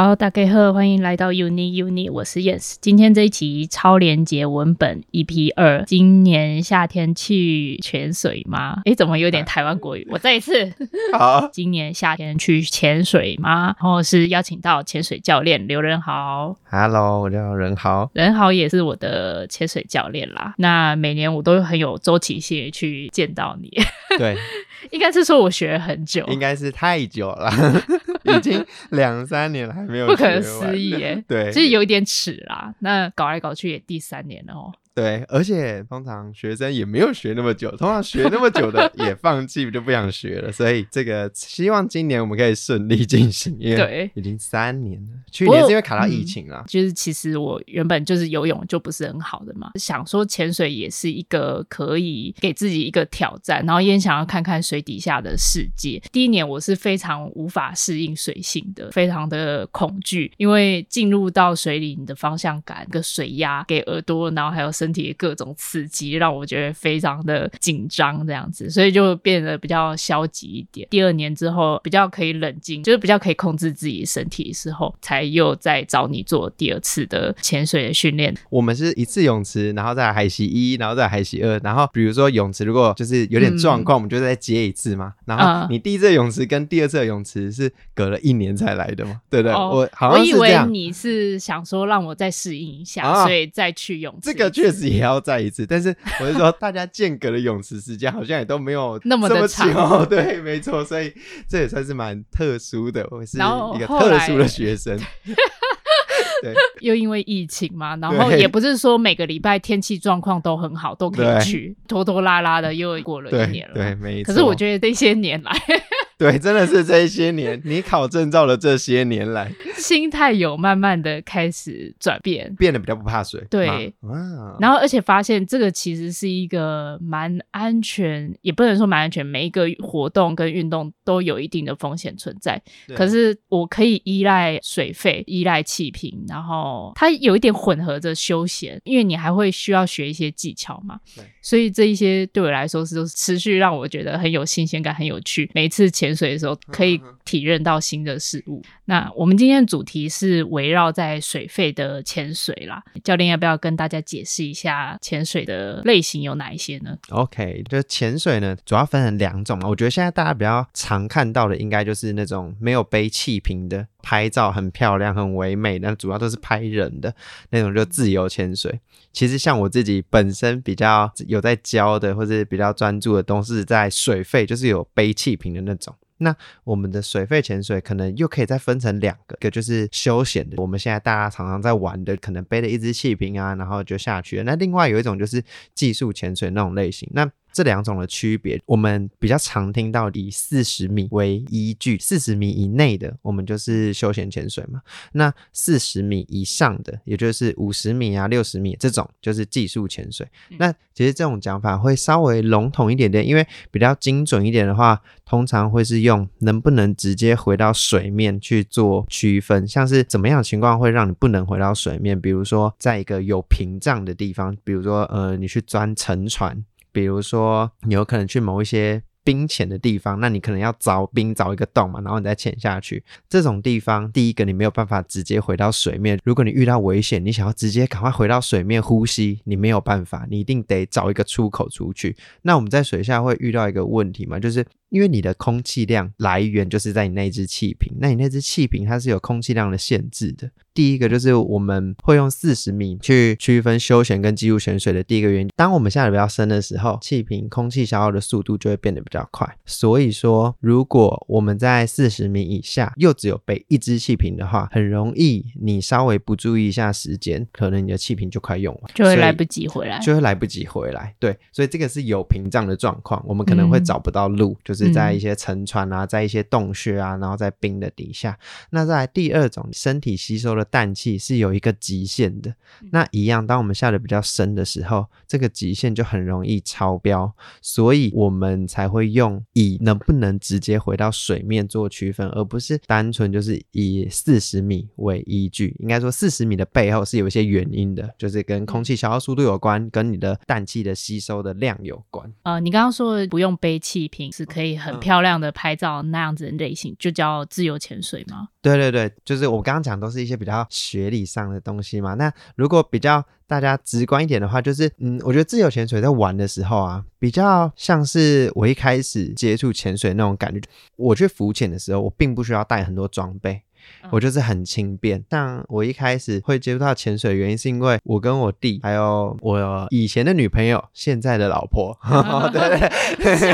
好，大家好，欢迎来到 Uni Uni，我是 Yes。今天这一期超连结文本 EP 二，今年夏天去潜水吗？诶，怎么有点台湾国语？我再一次，好，今年夏天去潜水吗？然后是邀请到潜水教练刘仁豪。Hello，我叫仁豪，仁豪也是我的潜水教练啦。那每年我都很有周期性去见到你。对，应该是说我学了很久，应该是太久了，已经两三年了还没有。不可思议耶，对，就是有一点迟啦。那搞来搞去也第三年了哦。对，而且通常学生也没有学那么久，通常学那么久的也放弃，就不想学了。所以这个希望今年我们可以顺利进行，因为已经三年了。去年是因为卡到疫情了。嗯，就是其实我原本就是游泳就不是很好的嘛，想说潜水也是一个可以给自己一个挑战，然后也想要看看水底下的世界。第一年我是非常无法适应水性的，非常的恐惧，因为进入到水里，你的方向感、跟水压给耳朵，然后还有身。身体各种刺激让我觉得非常的紧张，这样子，所以就变得比较消极一点。第二年之后比较可以冷静，就是比较可以控制自己身体的时候，才又再找你做第二次的潜水的训练。我们是一次泳池，然后再海西一，然后再海西二，然后比如说泳池如果就是有点状况，嗯、我们就再接一次嘛。然后你第一次泳池跟第二次的泳池是隔了一年才来的嘛？对不对？哦、我。我以为你是想说让我再适应一下，啊、所以再去泳池。这个确实。也要再一次，但是我是说，大家间隔的泳池时间好像也都没有 那么的长。对，没错，所以这也算是蛮特殊的，我是一个特殊的学生。对，又因为疫情嘛，然后也不是说每个礼拜天气状况都很好，都可以去，拖拖拉拉的又过了一年了。对，没错。可是我觉得这些年来。对，真的是这一些年，你考证照的这些年来，心态有慢慢的开始转变，变得比较不怕水。对，然后而且发现这个其实是一个蛮安全，也不能说蛮安全，每一个活动跟运动都有一定的风险存在。可是我可以依赖水费，依赖气瓶，然后它有一点混合着休闲，因为你还会需要学一些技巧嘛。对，所以这一些对我来说是持续让我觉得很有新鲜感，很有趣。每一次潜。潜水的时候可以体认到新的事物。那我们今天的主题是围绕在水肺的潜水啦。教练要不要跟大家解释一下潜水的类型有哪一些呢？OK，就潜水呢，主要分成两种嘛。我觉得现在大家比较常看到的，应该就是那种没有背气瓶的，拍照很漂亮、很唯美，但主要都是拍人的那种，就自由潜水。其实像我自己本身比较有在教的，或者比较专注的，都是在水肺，就是有背气瓶的那种。那我们的水肺潜水可能又可以再分成两个，一个就是休闲的，我们现在大家常常在玩的，可能背了一支气瓶啊，然后就下去了。那另外有一种就是技术潜水那种类型。那这两种的区别，我们比较常听到以四十米为依据，四十米以内的我们就是休闲潜水嘛。那四十米以上的，也就是五十米啊、六十米这种，就是技术潜水。嗯、那其实这种讲法会稍微笼统一点点，因为比较精准一点的话，通常会是用能不能直接回到水面去做区分，像是怎么样的情况会让你不能回到水面，比如说在一个有屏障的地方，比如说呃，你去钻沉船。比如说，你有可能去某一些冰潜的地方，那你可能要凿冰凿一个洞嘛，然后你再潜下去。这种地方，第一个你没有办法直接回到水面。如果你遇到危险，你想要直接赶快回到水面呼吸，你没有办法，你一定得找一个出口出去。那我们在水下会遇到一个问题嘛，就是。因为你的空气量来源就是在你那只气瓶，那你那只气瓶它是有空气量的限制的。第一个就是我们会用四十米去区分休闲跟技术潜水的第一个原因，当我们下得比较深的时候，气瓶空气消耗的速度就会变得比较快。所以说，如果我们在四十米以下又只有背一只气瓶的话，很容易你稍微不注意一下时间，可能你的气瓶就快用完，就会来不及回来，就会来不及回来。对，所以这个是有屏障的状况，我们可能会找不到路，嗯、就是。是在一些沉船啊，在一些洞穴啊，然后在冰的底下。那在第二种，身体吸收的氮气是有一个极限的。那一样，当我们下的比较深的时候，这个极限就很容易超标，所以我们才会用以能不能直接回到水面做区分，而不是单纯就是以四十米为依据。应该说，四十米的背后是有一些原因的，就是跟空气消耗速度有关，跟你的氮气的吸收的量有关。呃，你刚刚说的不用背气瓶是可以。以很漂亮的拍照那样子的类型，嗯、就叫自由潜水吗？对对对，就是我刚刚讲都是一些比较学理上的东西嘛。那如果比较大家直观一点的话，就是嗯，我觉得自由潜水在玩的时候啊，比较像是我一开始接触潜水那种感觉。我去浮潜的时候，我并不需要带很多装备。我就是很轻便，但我一开始会接触到潜水原因，是因为我跟我弟，还有我以前的女朋友，现在的老婆，对。对对，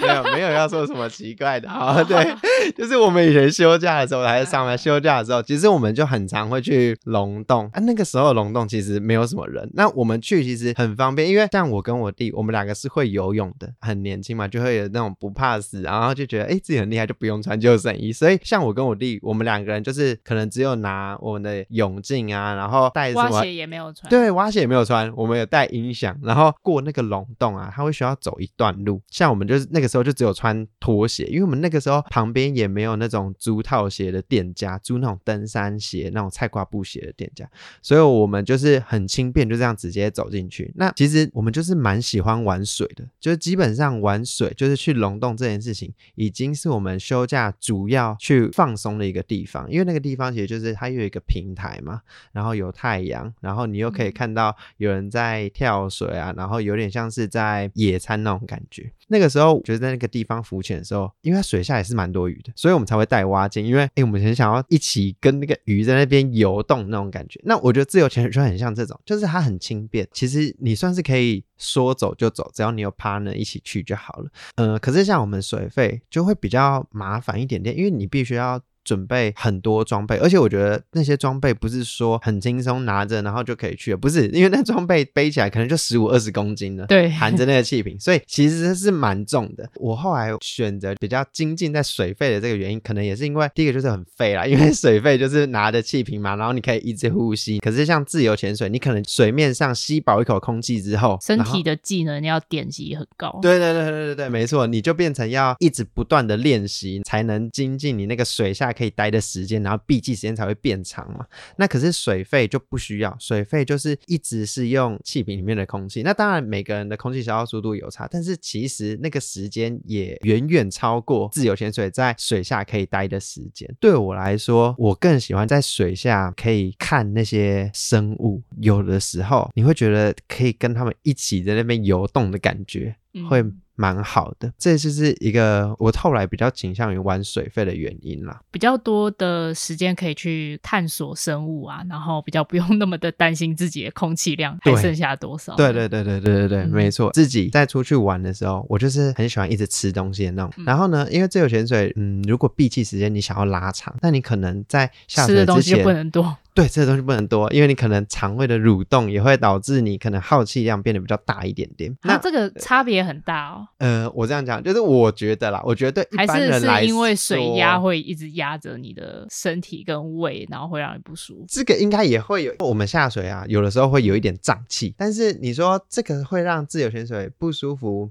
没有没有要说什么奇怪的啊，对，就是我们以前休假的时候，还是上班休假的时候，其实我们就很常会去龙洞。啊，那个时候的龙洞其实没有什么人，那我们去其实很方便，因为像我跟我弟，我们两个是会游泳的，很年轻嘛，就会有那种不怕死，然后就觉得哎自己很厉害，就不用穿救生衣，所以像我跟我弟，我们两个人就是可能只有拿我们的泳镜啊，然后带什么蛙鞋也没有穿，对，蛙鞋也没有穿。我们有带音响，然后过那个龙洞啊，他会需要走一段路。像我们就是那个时候就只有穿拖鞋，因为我们那个时候旁边也没有那种租套鞋的店家，租那种登山鞋、那种菜瓜布鞋的店家，所以我们就是很轻便，就这样直接走进去。那其实我们就是蛮喜欢玩水的，就是基本上玩水就是去龙洞这件事情，已经是我们休假主要去放松的一个地方，因为那个地方其实就是它有一个平台嘛，然后有太阳，然后你又可以看到有人在跳水啊，然后有点像是在野餐那种感觉。那个时候，我觉得在那个地方浮潜的时候，因为它水下也是蛮多鱼的，所以我们才会带蛙镜，因为诶我们很想要一起跟那个鱼在那边游动那种感觉。那我觉得自由潜水就很像这种，就是它很轻便，其实你算是可以说走就走，只要你有 partner 一起去就好了。呃，可是像我们水费就会比较麻烦一点点，因为你必须要。准备很多装备，而且我觉得那些装备不是说很轻松拿着然后就可以去，不是，因为那装备背起来可能就十五二十公斤了，对，含着那个气瓶，所以其实是蛮重的。我后来选择比较精进在水肺的这个原因，可能也是因为第一个就是很费啦，因为水肺就是拿着气瓶嘛，然后你可以一直呼吸。可是像自由潜水，你可能水面上吸饱一口空气之后，身体的技能要点击很高。对对对对对对，没错，你就变成要一直不断的练习，才能精进你那个水下。可以待的时间，然后闭气时间才会变长嘛。那可是水肺就不需要，水肺就是一直是用气瓶里面的空气。那当然每个人的空气消耗速度有差，但是其实那个时间也远远超过自由潜水在水下可以待的时间。对我来说，我更喜欢在水下可以看那些生物，有的时候你会觉得可以跟他们一起在那边游动的感觉，会。蛮好的，这就是一个我后来比较倾向于玩水费的原因啦。比较多的时间可以去探索生物啊，然后比较不用那么的担心自己的空气量还剩下多少。对对对对对对对，嗯、没错。自己在出去玩的时候，我就是很喜欢一直吃东西的那种。嗯、然后呢，因为自由潜水，嗯，如果闭气时间你想要拉长，那你可能在下水之前，吃的东西不能多。对，这个东西不能多，因为你可能肠胃的蠕动也会导致你可能耗气量变得比较大一点点。那这个差别很大哦。呃，我这样讲，就是我觉得啦，我觉得对一般人来说，还是是因为水压会一直压着你的身体跟胃，然后会让你不舒服。这个应该也会有，我们下水啊，有的时候会有一点胀气，但是你说这个会让自由潜水不舒服？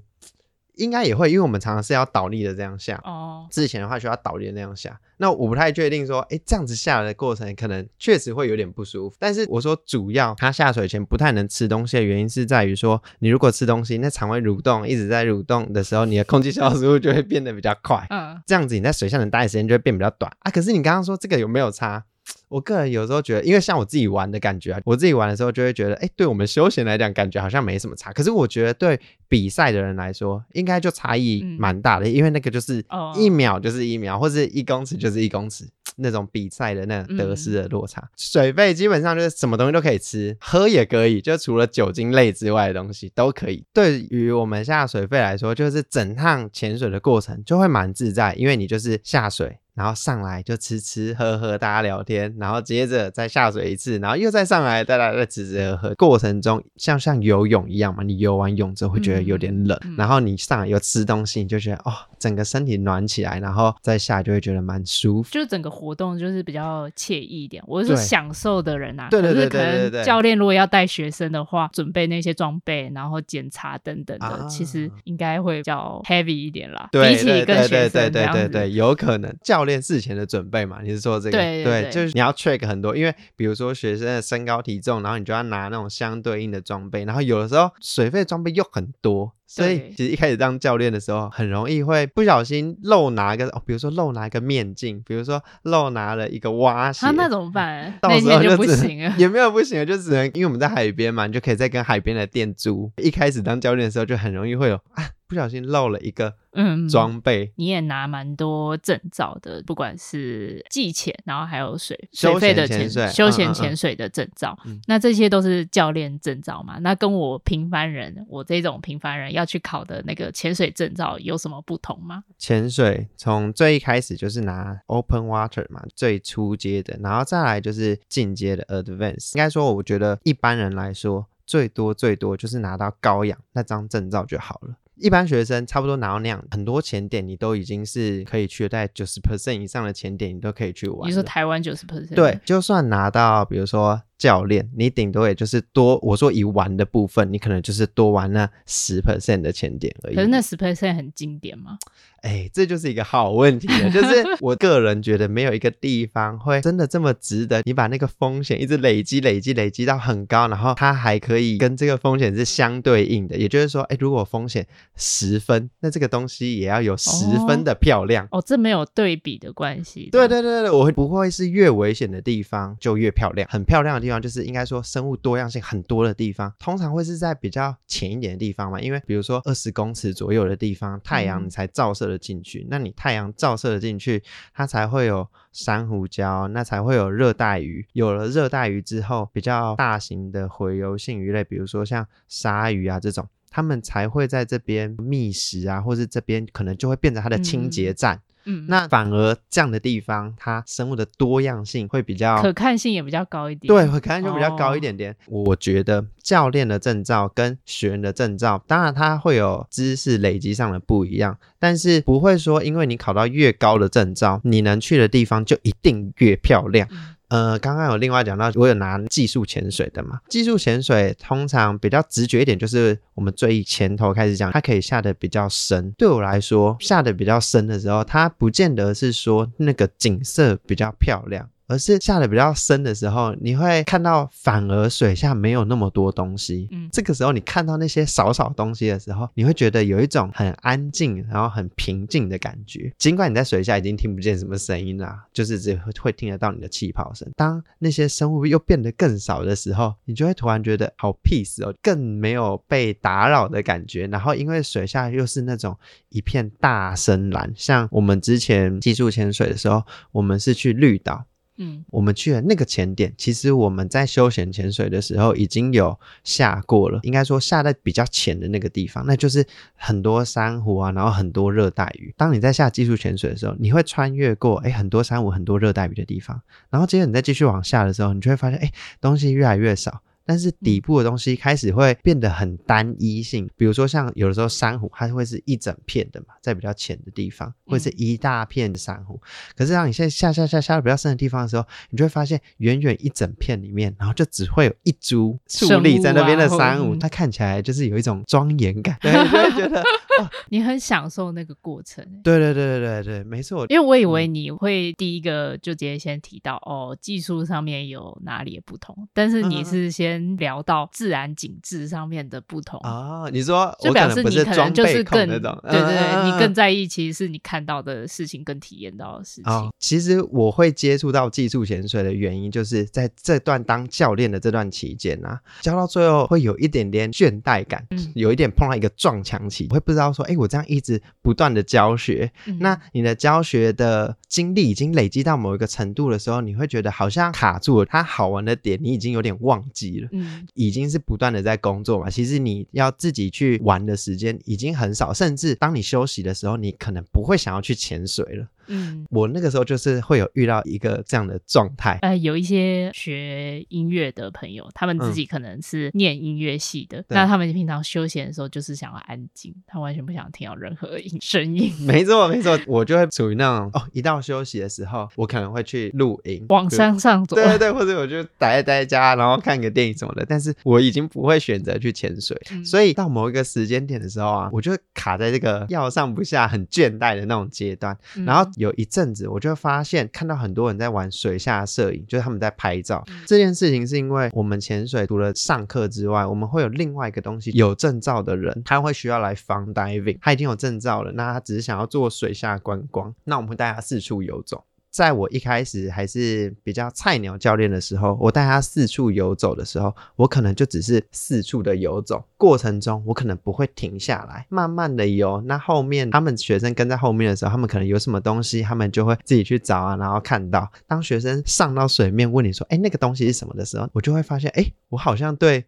应该也会，因为我们常常是要倒立的这样下。哦。之前的话需要倒立的那样下，那我不太确定说，哎，这样子下来的过程可能确实会有点不舒服。但是我说主要他下水前不太能吃东西的原因是在于说，你如果吃东西，那肠胃蠕动一直在蠕动的时候，你的空气消失就会变得比较快。嗯。这样子你在水下能待的时间就会变比较短啊。可是你刚刚说这个有没有差？我个人有时候觉得，因为像我自己玩的感觉啊，我自己玩的时候就会觉得，哎，对我们休闲来讲，感觉好像没什么差。可是我觉得对比赛的人来说，应该就差异蛮大的，嗯、因为那个就是一秒就是一秒，哦、或者一公尺就是一公尺那种比赛的那种得失的落差。嗯、水费基本上就是什么东西都可以吃，喝也可以，就除了酒精类之外的东西都可以。对于我们下水费来说，就是整趟潜水的过程就会蛮自在，因为你就是下水。然后上来就吃吃喝喝，大家聊天，然后接着再下水一次，然后又再上来，大家再吃吃喝喝。过程中像像游泳一样嘛，你游完泳之后会觉得有点冷，嗯、然后你上来又吃东西，你就觉得哦，整个身体暖起来，然后再下就会觉得蛮舒服。就整个活动就是比较惬意一点。我是享受的人啊，对对对对对，可能教练如果要带学生的话，准备那些装备，然后检查等等的，啊、其实应该会比较 heavy 一点啦。对比起跟学生对对对对对对，有可能教练事前的准。备嘛，你是说这个？对，对，对，对，就是你要 check 很多，因为比如说学生的身高体重，然后你就要拿那种相对应的装备，然后有的时候水费装备又很多，所以其实一开始当教练的时候，很容易会不小心漏拿一个哦，比如说漏拿一个面镜，比如说漏拿了一个蛙鞋，啊、那怎么办？到时候就，就不行了，也没有不行，就只能因为我们在海边嘛，你就可以再跟海边的店租。一开始当教练的时候，就很容易会有啊。不小心漏了一个嗯装备，你也拿蛮多证照的，不管是技潜，然后还有水水费的潜水、休闲潜水的证照，嗯嗯嗯，那这些都是教练证照嘛？那跟我平凡人，我这种平凡人要去考的那个潜水证照有什么不同吗？潜水从最一开始就是拿 Open Water 嘛，最初阶的，然后再来就是进阶的 Advanced。应该说，我觉得一般人来说，最多最多就是拿到高氧那张证照就好了。一般学生差不多拿到那样，很多钱点你都已经是可以去的，大概九十 percent 以上的钱点你都可以去玩。你说台湾九十 percent？对，就算拿到，比如说。教练，你顶多也就是多，我说以玩的部分，你可能就是多玩那十 percent 的钱点而已。可是那十 percent 很经典吗？哎、欸，这就是一个好问题了。就是我个人觉得没有一个地方会真的这么值得，你把那个风险一直累积、累积、累积到很高，然后它还可以跟这个风险是相对应的。也就是说，哎、欸，如果风险十分，那这个东西也要有十分的漂亮。哦，哦，这没有对比的关系。对对对对，我会不会是越危险的地方就越漂亮？很漂亮的地方。地方就是应该说生物多样性很多的地方，通常会是在比较浅一点的地方嘛，因为比如说二十公尺左右的地方，太阳才照射的进去，嗯、那你太阳照射的进去，它才会有珊瑚礁，那才会有热带鱼，有了热带鱼之后，比较大型的洄游性鱼类，比如说像鲨鱼啊这种，它们才会在这边觅食啊，或是这边可能就会变成它的清洁站。嗯嗯，那反而这样的地方，它生物的多样性会比较可看性也比较高一点。对，可看性比较高一点点。哦。我觉得教练的证照跟学员的证照，当然它会有知识累积上的不一样，但是不会说因为你考到越高的证照，你能去的地方就一定越漂亮。嗯呃，刚刚有另外讲到，我有拿技术潜水的嘛？技术潜水通常比较直觉一点，就是我们最前头开始讲，它可以下的比较深。对我来说，下的比较深的时候，它不见得是说那个景色比较漂亮。而是下的比较深的时候，你会看到反而水下没有那么多东西。嗯，这个时候你看到那些少少东西的时候，你会觉得有一种很安静，然后很平静的感觉。尽管你在水下已经听不见什么声音啦，就是只会会听得到你的气泡声。当那些生物又变得更少的时候，你就会突然觉得好 peace 哦，更没有被打扰的感觉。然后因为水下又是那种一片大深蓝，像我们之前技术潜水的时候，我们是去绿岛。嗯，我们去了那个潜点，其实我们在休闲潜水的时候已经有下过了，应该说下在比较浅的那个地方，那就是很多珊瑚啊，然后很多热带鱼。当你在下技术潜水的时候，你会穿越过哎很多珊瑚、很多热带鱼的地方，然后接着你再继续往下的时候，你就会发现哎东西越来越少。但是底部的东西开始会变得很单一性，比如说像有的时候珊瑚，它会是一整片的嘛，在比较浅的地方，会是一大片的珊瑚。嗯。可是当你现在下下下下到比较深的地方的时候，你就会发现远远一整片里面，然后就只会有一株 矗立在那边的珊瑚，它看起来就是有一种庄严感，对，就会觉得。哦、你很享受那个过程，对对对对对对，没错。因为我以为你会第一个就直接先提到、嗯、哦，技术上面有哪里的不同，但是你是先聊到自然景致上面的不同啊、哦。你说，就表示你可能就是更对对对、嗯，你更在意其实是你看到的事情跟体验到的事情、哦。其实我会接触到技术潜水的原因，就是在这段当教练的这段期间啊，教到最后会有一点点倦怠感，嗯、有一点碰到一个撞墙期，我会不知道。说，哎，我这样一直不断的教学，嗯，那你的教学的经历已经累积到某一个程度的时候，你会觉得好像卡住了。它好玩的点，你已经有点忘记了。嗯，已经是不断的在工作嘛。其实你要自己去玩的时间已经很少，甚至当你休息的时候，你可能不会想要去潜水了。嗯，我那个时候就是会有遇到一个这样的状态。呃，有一些学音乐的朋友，他们自己可能是念音乐系的，嗯，那他们平常休闲的时候就是想要安静，他完全不想听到任何音声音。没错，没错，我就会属于那种哦，一到休息的时候，我可能会去露营，往山上走。对对对，或者我就待待在家，然后看个电影什么的。但是我已经不会选择去潜水，嗯，所以到某一个时间点的时候啊，我就卡在这个要上不下、很倦怠的那种阶段，嗯，然后。有一阵子，我就发现看到很多人在玩水下摄影，就是他们在拍照。嗯、这件事情是因为我们潜水除了上课之外，我们会有另外一个东西，有证照的人他会需要来 fun diving，他已经有证照了，那他只是想要做水下观光，那我们会带他四处游走。在我一开始还是比较菜鸟教练的时候，我带他四处游走的时候，我可能就只是四处的游走，过程中我可能不会停下来，慢慢的游。那后面他们学生跟在后面的时候，他们可能有什么东西，他们就会自己去找啊，然后看到。当学生上到水面问你说：“哎，那个东西是什么？”的时候，我就会发现，哎，我好像对。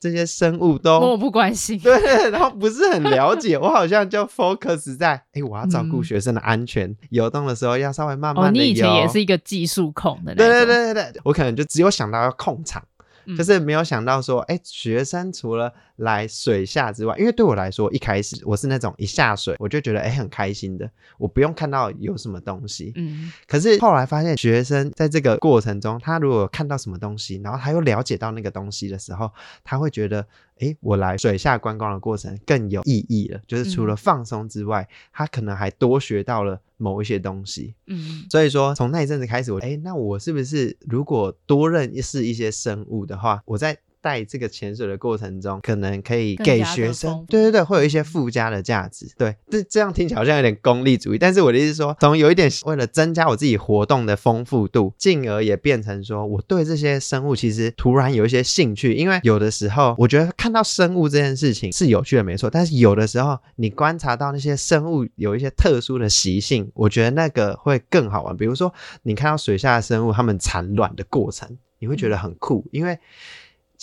这些生物都漠不关心，对，然后不是很了解，我好像就 focus 在，哎，我要照顾学生的安全，嗯、游动的时候要稍微慢慢的游。哦，你以前也是一个技术控的，对对对对对，我可能就只有想到要控场。就是没有想到说，哎、欸，学生除了来水下之外，因为对我来说，一开始我是那种一下水我就觉得哎、欸、很开心的，我不用看到有什么东西。嗯。可是后来发现，学生在这个过程中，他如果看到什么东西，然后他又了解到那个东西的时候，他会觉得，哎、欸，我来水下观光的过程更有意义了。就是除了放松之外，他可能还多学到了。某一些东西，嗯，所以说从那一阵子开始，我哎，那我是不是如果多认识一些生物的话，我在带这个潜水的过程中，可能可以给学生，对对对，会有一些附加的价值。对，这这样听起来好像有点功利主义，但是我的意思是说，从有一点为了增加我自己活动的丰富度，进而也变成说我对这些生物其实突然有一些兴趣。因为有的时候，我觉得看到生物这件事情是有趣的，没错。但是有的时候，你观察到那些生物有一些特殊的习性，我觉得那个会更好玩。比如说，你看到水下的生物，它们产卵的过程，你会觉得很酷，因为。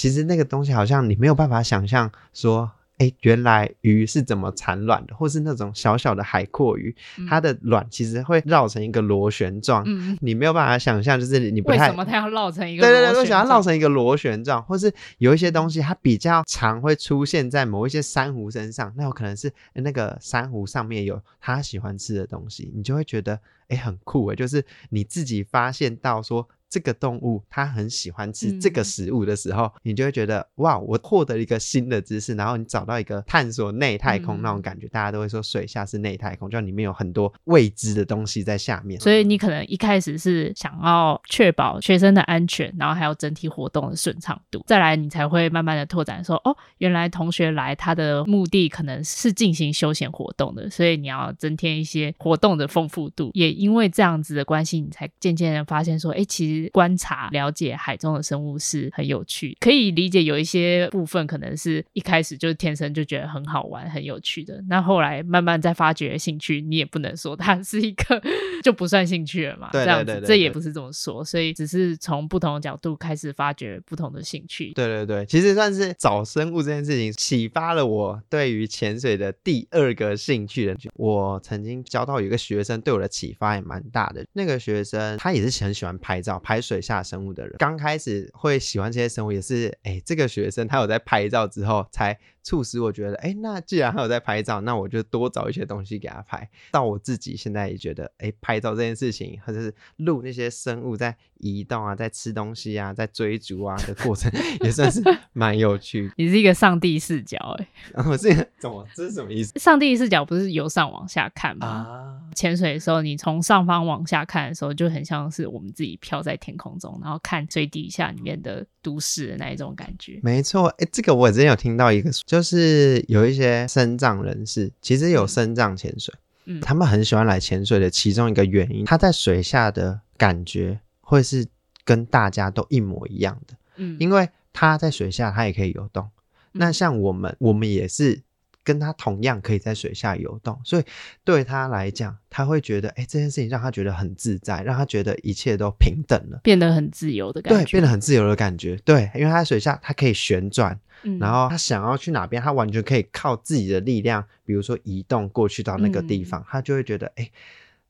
其实那个东西好像你没有办法想象，说，哎，原来鱼是怎么产卵的，或是那种小小的海阔鱼，嗯、它的卵其实会绕成一个螺旋状，嗯、你没有办法想象，就是你不太为什么它要绕成一个螺旋状？对对对，我想要绕成一个螺旋状，或是有一些东西它比较常会出现在某一些珊瑚身上，那有可能是那个珊瑚上面有它喜欢吃的东西，你就会觉得哎很酷哎，就是你自己发现到说。这个动物它很喜欢吃这个食物的时候，嗯、你就会觉得哇，我获得一个新的知识，然后你找到一个探索内太空那种感觉。嗯、大家都会说水下是内太空，就里面有很多未知的东西在下面。所以你可能一开始是想要确保学生的安全，然后还有整体活动的顺畅度，再来你才会慢慢的拓展说，哦，原来同学来他的目的可能是进行休闲活动的，所以你要增添一些活动的丰富度。也因为这样子的关系，你才渐渐的发现说，哎，其实。观察了解海中的生物是很有趣，可以理解有一些部分可能是一开始就是天生就觉得很好玩、很有趣的，那后来慢慢再发掘兴趣，你也不能说它是一个 就不算兴趣了嘛。对对对对，这样子，这也不是这么说，所以只是从不同的角度开始发掘不同的兴趣。对对对，其实算是找生物这件事情启发了我对于潜水的第二个兴趣的。我曾经教到有一个学生，对我的启发也蛮大的。那个学生他也是很喜欢拍照、拍水下生物的人，刚开始会喜欢这些生物，也是哎，这个学生他有在拍照之后才。促使我觉得，哎，那既然他有在拍照，那我就多找一些东西给他拍。到我自己现在也觉得，哎，拍照这件事情，或者是录那些生物在移动啊，在吃东西啊，在追逐啊的过程，也算是 蛮有趣。你是一个上帝视角，哎，我是怎么？这是什么意思？上帝视角不是由上往下看吗？啊，潜水的时候，你从上方往下看的时候，就很像是我们自己飘在天空中，然后看最底下里面的都市的那一种感觉。没错，哎，这个我之前有听到一个。就是有一些深藏人士，其实有深藏潜水，嗯，他们很喜欢来潜水的其中一个原因，他在水下的感觉会是跟大家都一模一样的，嗯，因为他在水下他也可以游动，那像我们，我们也是。跟他同样可以在水下游动，所以对他来讲，他会觉得，哎，这件事情让他觉得很自在，让他觉得一切都平等了，变得很自由的感觉。对，变得很自由的感觉。对，因为他在水下，他可以旋转，嗯、然后他想要去哪边，他完全可以靠自己的力量，比如说移动过去到那个地方，嗯、他就会觉得，哎，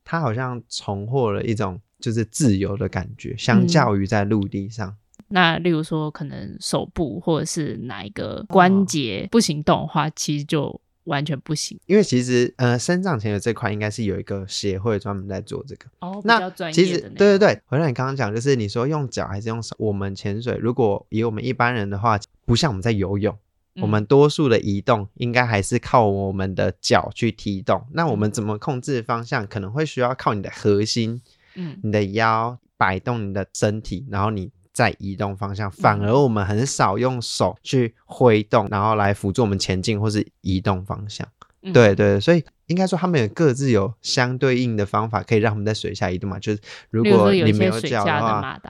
他好像重获了一种就是自由的感觉，相较于在陆地上。嗯那例如说，可能手部或者是哪一个关节不行动的话，哦、其实就完全不行。因为其实呃，身障潜的这块应该是有一个协会专门在做这个。哦，那其实对对对，回到你刚刚讲，就是你说用脚还是用手？我们潜水如果以我们一般人的话，不像我们在游泳，我们多数的移动应该还是靠我们的脚去踢动。那我们怎么控制方向？可能会需要靠你的核心，嗯，你的腰摆动你的身体，然后你再移动方向。反而我们很少用手去挥动，然后来辅助我们前进或是移动方向。对对，所以应该说他们有各自有相对应的方法，可以让他们在水下移动嘛。就是如果你没有脚的话。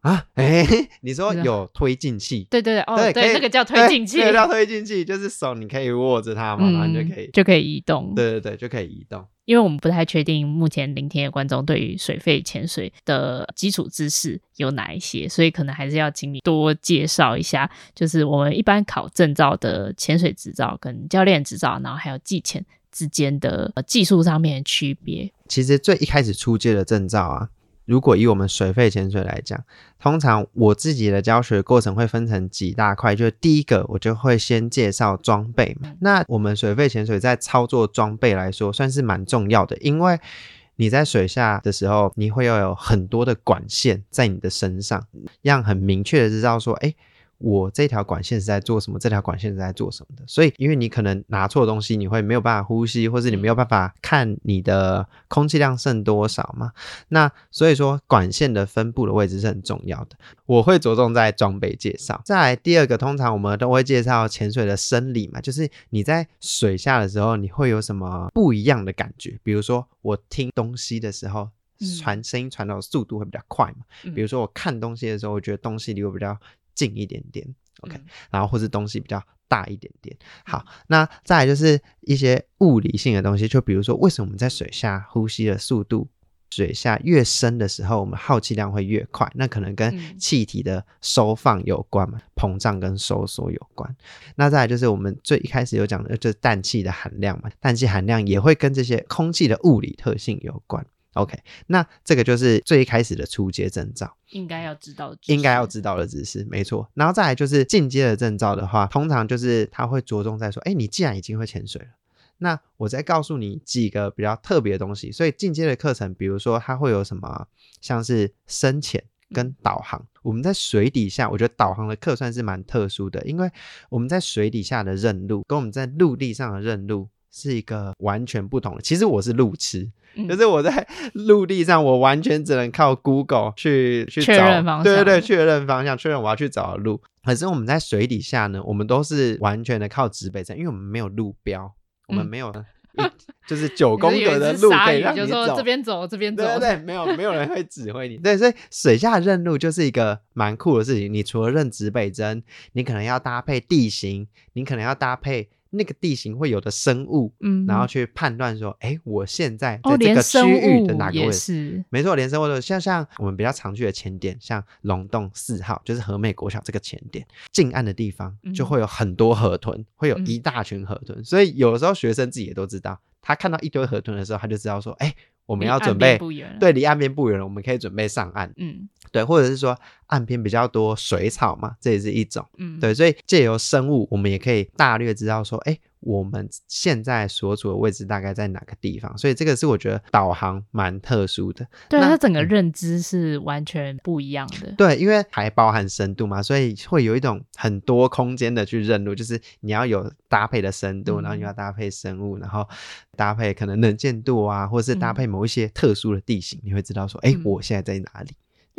啊，哎、欸，你说有推进器？对对对，哦，对，对那个叫推进器，对，叫推进器，就是手你可以握着它嘛，嗯、然后你就可以就可以移动。对对对，就可以移动。因为我们不太确定目前聆听的观众对于水肺潜水的基础知识有哪一些，所以可能还是要请你多介绍一下，就是我们一般考证照的潜水执照跟教练执照，然后还有技潜之间的技术上面的区别。其实最一开始出街的证照啊。如果以我们水肺潜水来讲，通常我自己的教学过程会分成几大块，就第一个我就会先介绍装备。那我们水肺潜水在操作装备来说，算是蛮重要的，因为你在水下的时候，你会要有很多的管线在你的身上，让很明确的知道说，哎。我这条管线是在做什么？这条管线是在做什么的？所以，因为你可能拿错东西，你会没有办法呼吸，或是你没有办法看你的空气量剩多少嘛？那所以说，管线的分布的位置是很重要的。我会着重在装备介绍。再来第二个，通常我们都会介绍潜水的生理嘛，就是你在水下的时候，你会有什么不一样的感觉？比如说，我听东西的时候，传声音传导的速度会比较快嘛？比如说，我看东西的时候，我觉得东西离我比较。近一点点，OK，、嗯、然后或是东西比较大一点点。好，那再来就是一些物理性的东西，就比如说，为什么我们在水下呼吸的速度，水下越深的时候，我们耗气量会越快？那可能跟气体的收放有关嘛，膨胀跟收缩有关。那再来就是我们最一开始有讲的，就是氮气的含量嘛，氮气含量也会跟这些空气的物理特性有关。OK，那这个就是最一开始的初阶证照，应该要知道，应该要知道的知识，没错。然后再来就是进阶的证照的话，通常就是他会着重在说，哎，你既然已经会潜水了，那我再告诉你几个比较特别的东西。所以进阶的课程，比如说它会有什么，像是深潜跟导航。我们在水底下，我觉得导航的课算是蛮特殊的，因为我们在水底下的认路，跟我们在陆地上的认路是一个完全不同的。其实我是路痴。就是我在 陆地上，我完全只能靠 Google 去去找，对对对，确认方向，确认我要去找的路。可是我们在水底下呢，我们都是完全的靠指北针，因为我们没有路标，我们没有，嗯、就是九宫格的路可以让你走，这边走，这边走，对对对，没有没有人会指挥你。对，所以水下认路就是一个蛮酷的事情。你除了认指北针，你可能要搭配地形，你可能要搭配。那个地形会有的生物，嗯，然后去判断说，哎，我现在在这个区域的哪个位置？没错，连生物都像像我们比较常去的前点，像龙洞四号，就是和美国小这个前点，近岸的地方就会有很多河豚，会有一大群河豚，所以有的时候学生自己也都知道，他看到一堆河豚的时候，他就知道说，哎。我们要准备，对，离岸边不远了，我们可以准备上岸。嗯，对，或者是说岸边比较多水草嘛，这也是一种。嗯，对，所以借由生物，我们也可以大略知道说，哎。我们现在所处的位置大概在哪个地方？所以这个是我觉得导航蛮特殊的。对，它整个认知是完全不一样的。对，因为还包含深度嘛，所以会有一种很多空间的去认路，就是你要有搭配的深度，嗯、然后你要搭配生物，然后搭配可能能见度啊，或者是搭配某一些特殊的地形，嗯、你会知道说，哎，我现在在哪里？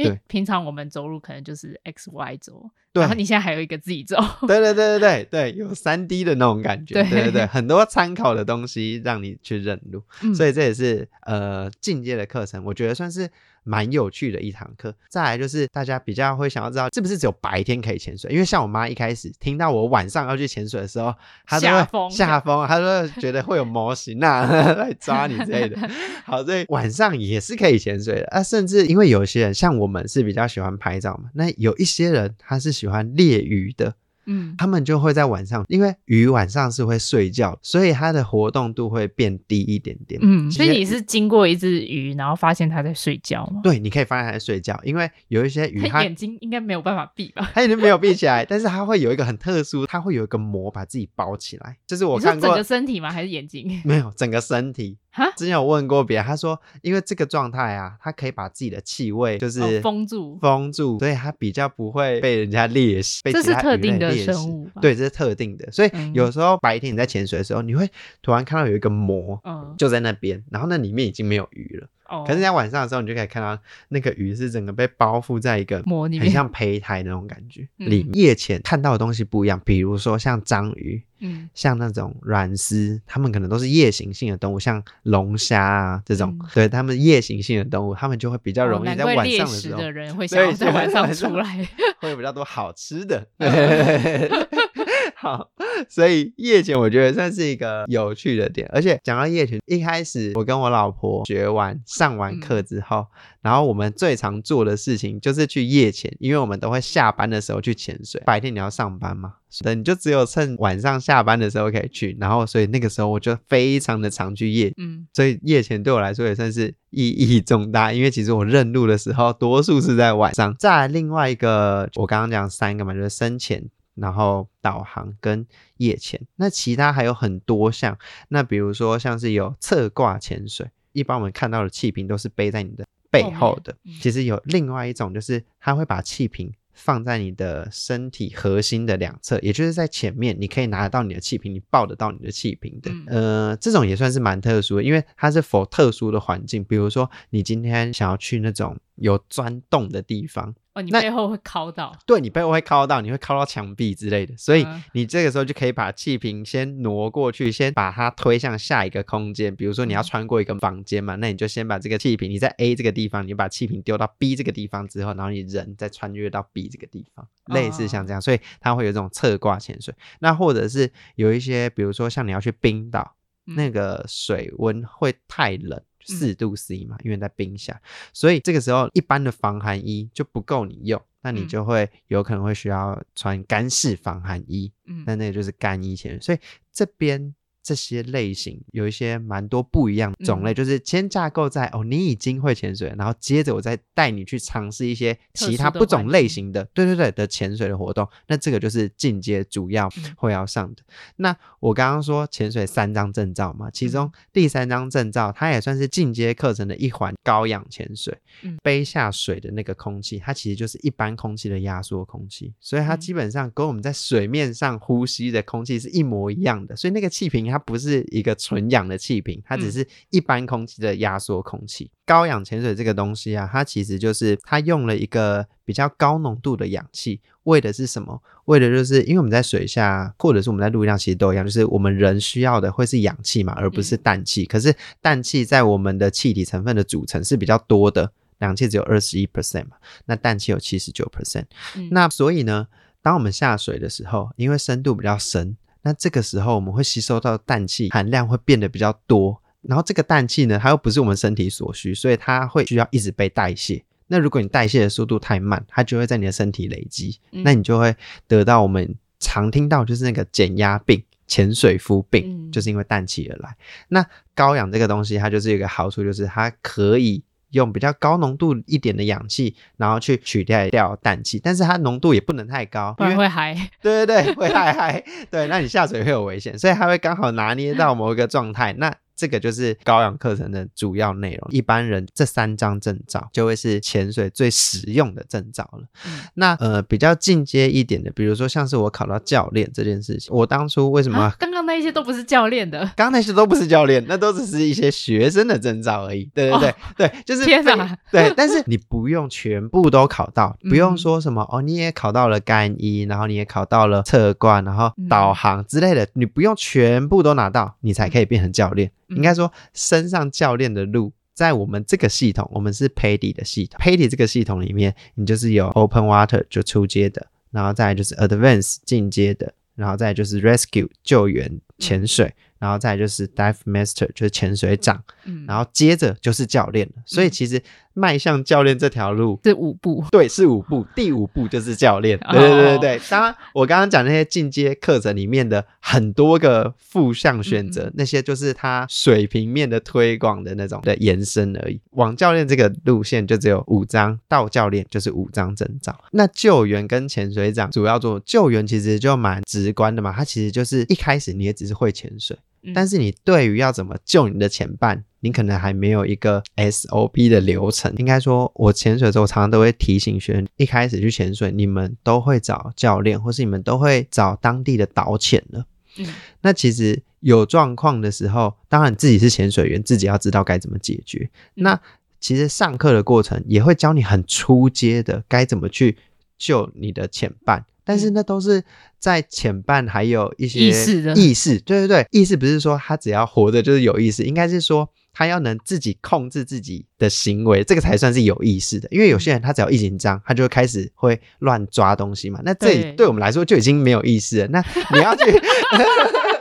因为平常我们走路可能就是 X Y 轴，对。然后你现在还有一个 Z 轴，对对对对对对，有三 D 的那种感觉，对。对对，对，很多参考的东西让你去认路，嗯、所以这也是呃进阶的课程，我觉得算是。蛮有趣的一堂课。再来就是大家比较会想要知道，是不是只有白天可以潜水？因为像我妈一开始听到我晚上要去潜水的时候，她就会吓疯，吓疯，她说觉得会有模型啊 来抓你之类的。好，所以晚上也是可以潜水的啊。甚至因为有些人像我们是比较喜欢拍照嘛，那有一些人他是喜欢猎鱼的。嗯，他们就会在晚上，因为鱼晚上是会睡觉，所以它的活动度会变低一点点。嗯，所以你是经过一只鱼，然后发现它在睡觉吗？对，你可以发现它在睡觉，因为有一些鱼 它，眼睛应该没有办法闭吧？它眼睛没有闭起来，但是它会有一个很特殊，它会有一个膜把自己包起来。就是我看过整个身体吗？还是眼睛？没有，整个身体。哈，之前有问过别人，他说因为这个状态啊，他可以把自己的气味就是封住，封住，所以他比较不会被人家猎食。这是特定的生物，对，这是特定的。所以有时候白天你在潜水的时候，你会突然看到有一个膜，嗯，就在那边，然后那里面已经没有鱼了。可是，在晚上的时候，你就可以看到那个鱼是整个被包覆在一个膜里面，很像胚胎那种感觉。里夜潜看到的东西不一样，比如说像章鱼，嗯，像那种软丝，它们可能都是夜行性的动物，像龙虾啊这种，对，它们夜行性的动物，它们就会比较容易在晚上的时候，的人会想在晚上出来，会有比较多好吃的。好，所以夜潜我觉得算是一个有趣的点，而且讲到夜潜，一开始我跟我老婆学完上完课之后，嗯、然后我们最常做的事情就是去夜潜，因为我们都会下班的时候去潜水，白天你要上班嘛，所以你就只有趁晚上下班的时候可以去，然后所以那个时候我就非常的常去夜，嗯，所以夜潜对我来说也算是意义重大，因为其实我认路的时候多数是在晚上。再来另外一个，我刚刚讲三个嘛，就是深潜。然后导航跟夜潜，那其他还有很多项，那比如说像是有侧挂潜水，一般我们看到的气瓶都是背在你的背后的，其实有另外一种，就是它会把气瓶放在你的身体核心的两侧，也就是在前面，你可以拿得到你的气瓶，你抱得到你的气瓶的，呃，这种也算是蛮特殊的，因为它是 for 特殊的环境，比如说你今天想要去那种有钻洞的地方。哦，你背后会靠到，对，你背后会靠到，你会靠到墙壁之类的，所以你这个时候就可以把气瓶先挪过去，先把它推向下一个空间。比如说你要穿过一个房间嘛，那你就先把这个气瓶，你在 A 这个地方，你把气瓶丢到 B 这个地方之后，然后你人再穿越到 B 这个地方，类似像这样，所以它会有这种侧挂潜水。那或者是有一些，比如说像你要去冰岛，那个水温会太冷。四度 C 嘛，因为在冰下，所以这个时候一般的防寒衣就不够你用，那你就会有可能会需要穿干式防寒衣，嗯，那那个就是干衣潜水，所以这边。这些类型有一些蛮多不一样的种类，嗯、就是先架构在哦，你已经会潜水，然后接着我再带你去尝试一些其他不种类型的，对对对的潜水的活动。那这个就是进阶主要会要上的。嗯、那我刚刚说潜水三张证照嘛，其中第三张证照它也算是进阶课程的一环，高氧潜水。嗯、背下水的那个空气，它其实就是一般空气的压缩空气，所以它基本上跟我们在水面上呼吸的空气是一模一样的，所以那个气瓶。它不是一个纯氧的气瓶，它只是一般空气的压缩空气。嗯、高氧潜水这个东西啊，它其实就是它用了一个比较高浓度的氧气，为的是什么？为的就是因为我们在水下，或者是我们在陆地上，其实都一样，就是我们人需要的会是氧气嘛，而不是氮气。嗯、可是氮气在我们的气体成分的组成是比较多的，氧气只有二十一 percent 嘛，那氮气有七十九 percent。嗯、那所以呢，当我们下水的时候，因为深度比较深。那这个时候我们会吸收到氮气含量会变得比较多，然后这个氮气呢，它又不是我们身体所需，所以它会需要一直被代谢。那如果你代谢的速度太慢，它就会在你的身体累积，嗯、那你就会得到我们常听到就是那个减压病、潜水夫病，嗯、就是因为氮气而来。那高氧这个东西，它就是有一个好处，就是它可以。用比较高浓度一点的氧气，然后去取代掉氮气，但是它浓度也不能太高，不然会嗨。对对对，会嗨嗨。对，那你下水会有危险，所以它会刚好拿捏到某一个状态。那这个就是高氧课程的主要内容。一般人这三张证照就会是潜水最实用的证照了。嗯、那呃，比较进阶一点的，比如说像是我考到教练这件事情，我当初为什么？啊、刚刚那些都不是教练的，刚刚那些都不是教练，那都只是一些学生的证照而已。对对对、哦、对，就是天哪，对，但是你不用全部都考到，不用说什么哦，你也考到了干衣，然后你也考到了测冠，然后导航之类的，你不用全部都拿到，你才可以变成教练。应该说，升上教练的路，在我们这个系统，我们是 pady 的系统。pady 这个系统里面，你就是有 Open Water 就出街的，然后再来就是 Advanced 进阶的，然后再来就是 Rescue 救援潜水。嗯然后再就是 dive master，就是潜水长，嗯，然后接着就是教练了。所以其实迈向教练这条路是五步，对，是五步。第五步就是教练。对对对对对。当然，我刚刚讲那些进阶课程里面的很多个负向选择，那些就是它水平面的推广的那种的延伸而已。往教练这个路线就只有五张，到教练就是五张证照。那救援跟潜水长主要做救援，其实就蛮直观的嘛。它其实就是一开始你也只是会潜水。嗯、但是你对于要怎么救你的潜伴，你可能还没有一个 SOP 的流程。应该说，我潜水的时候，我常常都会提醒学员，一开始去潜水，你们都会找教练，或是你们都会找当地的导潜的。嗯，那其实有状况的时候，当然自己是潜水员，自己要知道该怎么解决。那其实上课的过程也会教你很初阶的该怎么去救你的潜伴，但是那都是在潜伴还有一些意识的意识，对对对，意识不是说他只要活着就是有意识，应该是说他要能自己控制自己的行为，这个才算是有意识的。因为有些人他只要一紧张，他就会开始会乱抓东西嘛，那这里对我们来说就已经没有意识了。那你要去。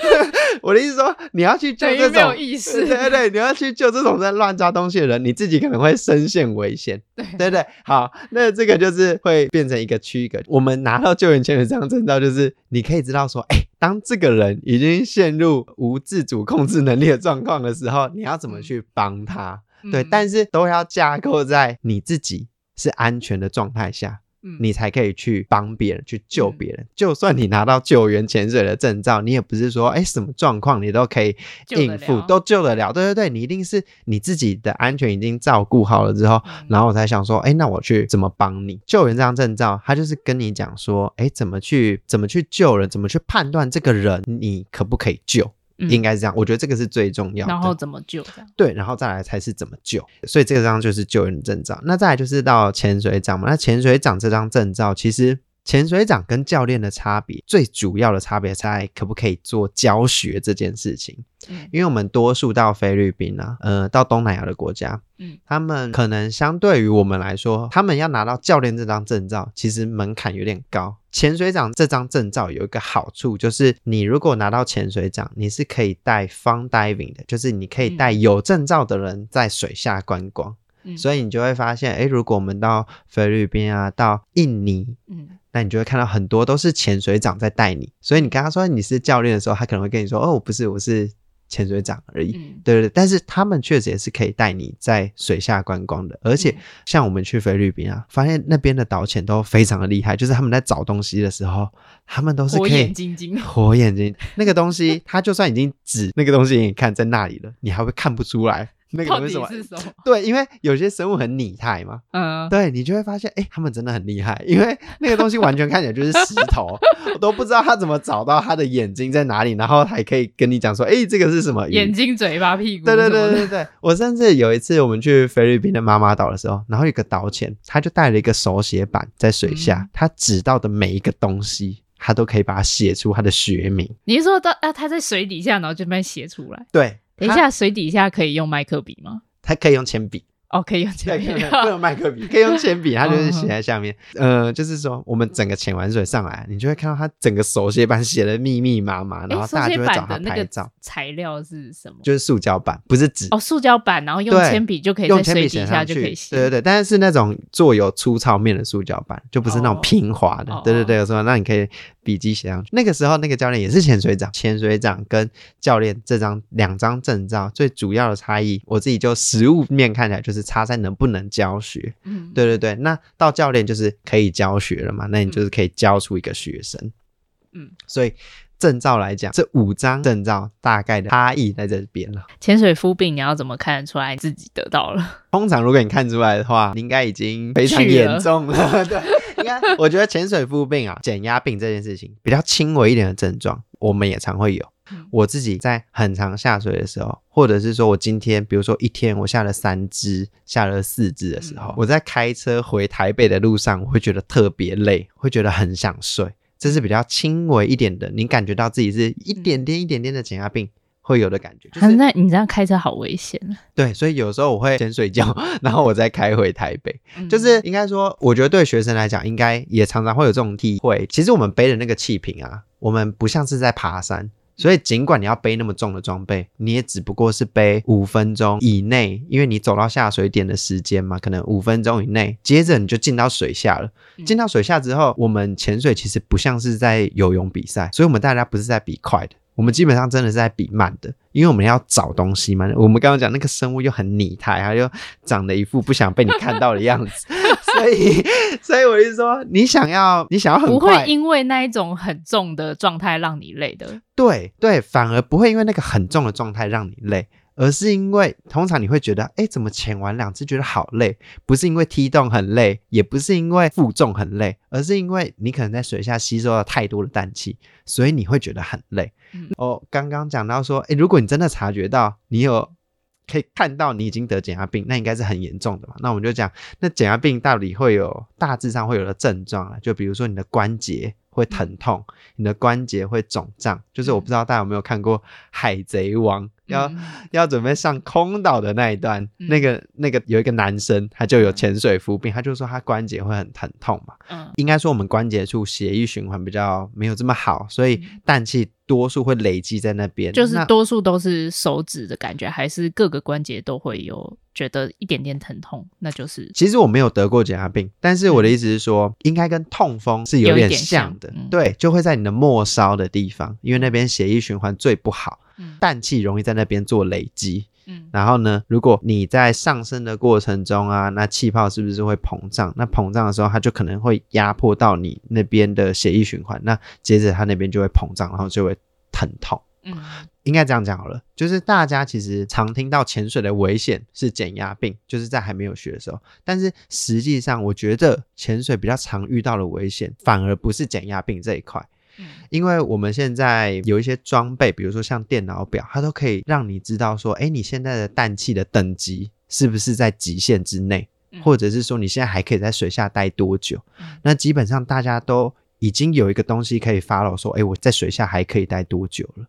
我的意思说，你要去救这种，没有意识，对对对，你要去救这种在乱抓东西的人，你自己可能会深陷危险，对对对。好，那这个就是会变成一个区隔。我们拿到救援潜水这张证照，就是你可以知道说，哎，当这个人已经陷入无自主控制能力的状况的时候，你要怎么去帮他？嗯、对，但是都要架构在你自己是安全的状态下。你才可以去帮别人，去救别人。嗯、就算你拿到救援潜水的证照，你也不是说，哎，什么状况你都可以应付，都救得了。对对对，你一定是你自己的安全已经照顾好了之后，嗯、然后我才想说，哎，那我去怎么帮你？救援这张证照，他就是跟你讲说，哎，怎么去怎么去救人，怎么去判断这个人你可不可以救。嗯、应该是这样，我觉得这个是最重要的。然后怎么救？对，然后再来才是怎么救。所以这个张就是救援证照。那再来就是到潜水长嘛。那潜水长这张证照，其实潜水长跟教练的差别，最主要的差别在可不可以做教学这件事情。嗯，因为我们多数到菲律宾啊，呃，到东南亚的国家，嗯，他们可能相对于我们来说，他们要拿到教练这张证照，其实门槛有点高。潜水长这张证照有一个好处，就是你如果拿到潜水长，你是可以带 fun diving 的，就是你可以带有证照的人在水下观光。嗯，所以你就会发现，诶，如果我们到菲律宾啊，到印尼，嗯，那你就会看到很多都是潜水长在带你。所以你跟他说你是教练的时候，他可能会跟你说，哦，我不是，我是。潜水长而已，嗯、对对对，但是他们确实也是可以带你在水下观光的，而且像我们去菲律宾啊，发现那边的导潜都非常的厉害，就是他们在找东西的时候，他们都是可以火眼金睛，火眼金睛，那个东西，他就算已经指那个东西给你看在那里了，你还会看不出来。那个为什么？对，因为有些生物很拟态嘛，嗯，对，你就会发现，哎，他们真的很厉害，因为那个东西完全看起来就是石头，我都不知道他怎么找到他的眼睛在哪里，然后还可以跟你讲说，哎，这个是什么？眼睛、嘴巴、屁股。对对对对对，我甚至有一次我们去菲律宾的妈妈岛的时候，然后有个导潜，他就带了一个手写板在水下，嗯、他指到的每一个东西，他都可以把它写出他的学名。你是说到啊，他在水底下，然后就把它写出来？对。等一下，水底下可以用麦克笔吗？它可以用铅笔。哦，可以用铅笔，不用麦克笔，可以用铅笔，它就 是写在下面。呃，就是说，我们整个潜完水上来，你就会看到它整个手写板写的密密麻麻，然后大家就会找它拍照。材料是什么？就是塑胶板，不是纸。哦，塑胶板，然后用铅笔就可以用铅笔写下就可以写。对对对，但是是那种做有粗糙面的塑胶板，就不是那种平滑的。对对对，有时候那你可以笔记写上去。那个时候那个教练也是潜水长，潜水长跟教练这张两张证照最主要的差异，我自己就实物面看起来就是差在能不能。能教学，嗯，对对对，那到教练就是可以教学了嘛？那你就是可以教出一个学生，嗯，所以证照来讲，这五张证照大概的差异在这边了。潜水夫病，你要怎么看得出来自己得到了？通常如果你看出来的话，你应该已经非常严重了。了 对，应该我觉得潜水夫病啊，减压病这件事情比较轻微一点的症状，我们也常会有。我自己在很常下水的时候，或者是说我今天，比如说一天我下了三只，下了四只的时候，我在开车回台北的路上，我会觉得特别累，会觉得很想睡。这是比较轻微一点的，你感觉到自己是一点点、一点点的减压病会有的感觉。就是、那你这样开车好危险啊！对，所以有时候我会先睡觉，然后我再开回台北。就是应该说，我觉得对学生来讲，应该也常常会有这种体会。其实我们背的那个气瓶啊，我们不像是在爬山。所以，尽管你要背那么重的装备，你也只不过是背五分钟以内，因为你走到下水点的时间嘛，可能五分钟以内，接着你就进到水下了。进到水下之后，我们潜水其实不像是在游泳比赛，所以我们大家不是在比快的，我们基本上真的是在比慢的，因为我们要找东西嘛。我们刚刚讲那个生物又很拟态，它又长得一副不想被你看到的样子，所以，所以我就说，你想要，你想要很快，不会因为那一种很重的状态让你累的。对对，反而不会因为那个很重的状态让你累。而是因为通常你会觉得，哎，怎么潜完两次觉得好累？不是因为踢动很累，也不是因为负重很累，而是因为你可能在水下吸收了太多的氮气，所以你会觉得很累。嗯、哦，刚刚讲到说，哎，如果你真的察觉到你有可以看到你已经得减压病，那应该是很严重的嘛。那我们就讲，那减压病到底会有大致上会有的症状啊？就比如说你的关节会疼痛，嗯、你的关节会肿胀。就是我不知道大家有没有看过《海贼王》。要要准备上空岛的那一段，嗯、那个那个有一个男生，他就有潜水服病，嗯、他就说他关节会很疼痛嘛。嗯，应该说我们关节处血液循环比较没有这么好，所以氮气多数会累积在那边。就是多数都是手指的感觉，还是各个关节都会有觉得一点点疼痛？那就是。其实我没有得过减压病，但是我的意思是说，嗯、应该跟痛风是有点像的。像嗯、对，就会在你的末梢的地方，因为那边血液循环最不好。氮气容易在那边做累积，嗯，然后呢，如果你在上升的过程中啊，那气泡是不是会膨胀？那膨胀的时候，它就可能会压迫到你那边的血液循环，那接着它那边就会膨胀，然后就会疼痛。嗯，应该这样讲好了，就是大家其实常听到潜水的危险是减压病，就是在还没有学的时候，但是实际上我觉得潜水比较常遇到的危险，反而不是减压病这一块。因为我们现在有一些装备，比如说像电脑表，它都可以让你知道说，哎，你现在的氮气的等级是不是在极限之内，或者是说你现在还可以在水下待多久？那基本上大家都已经有一个东西可以 follow 说，哎，我在水下还可以待多久了？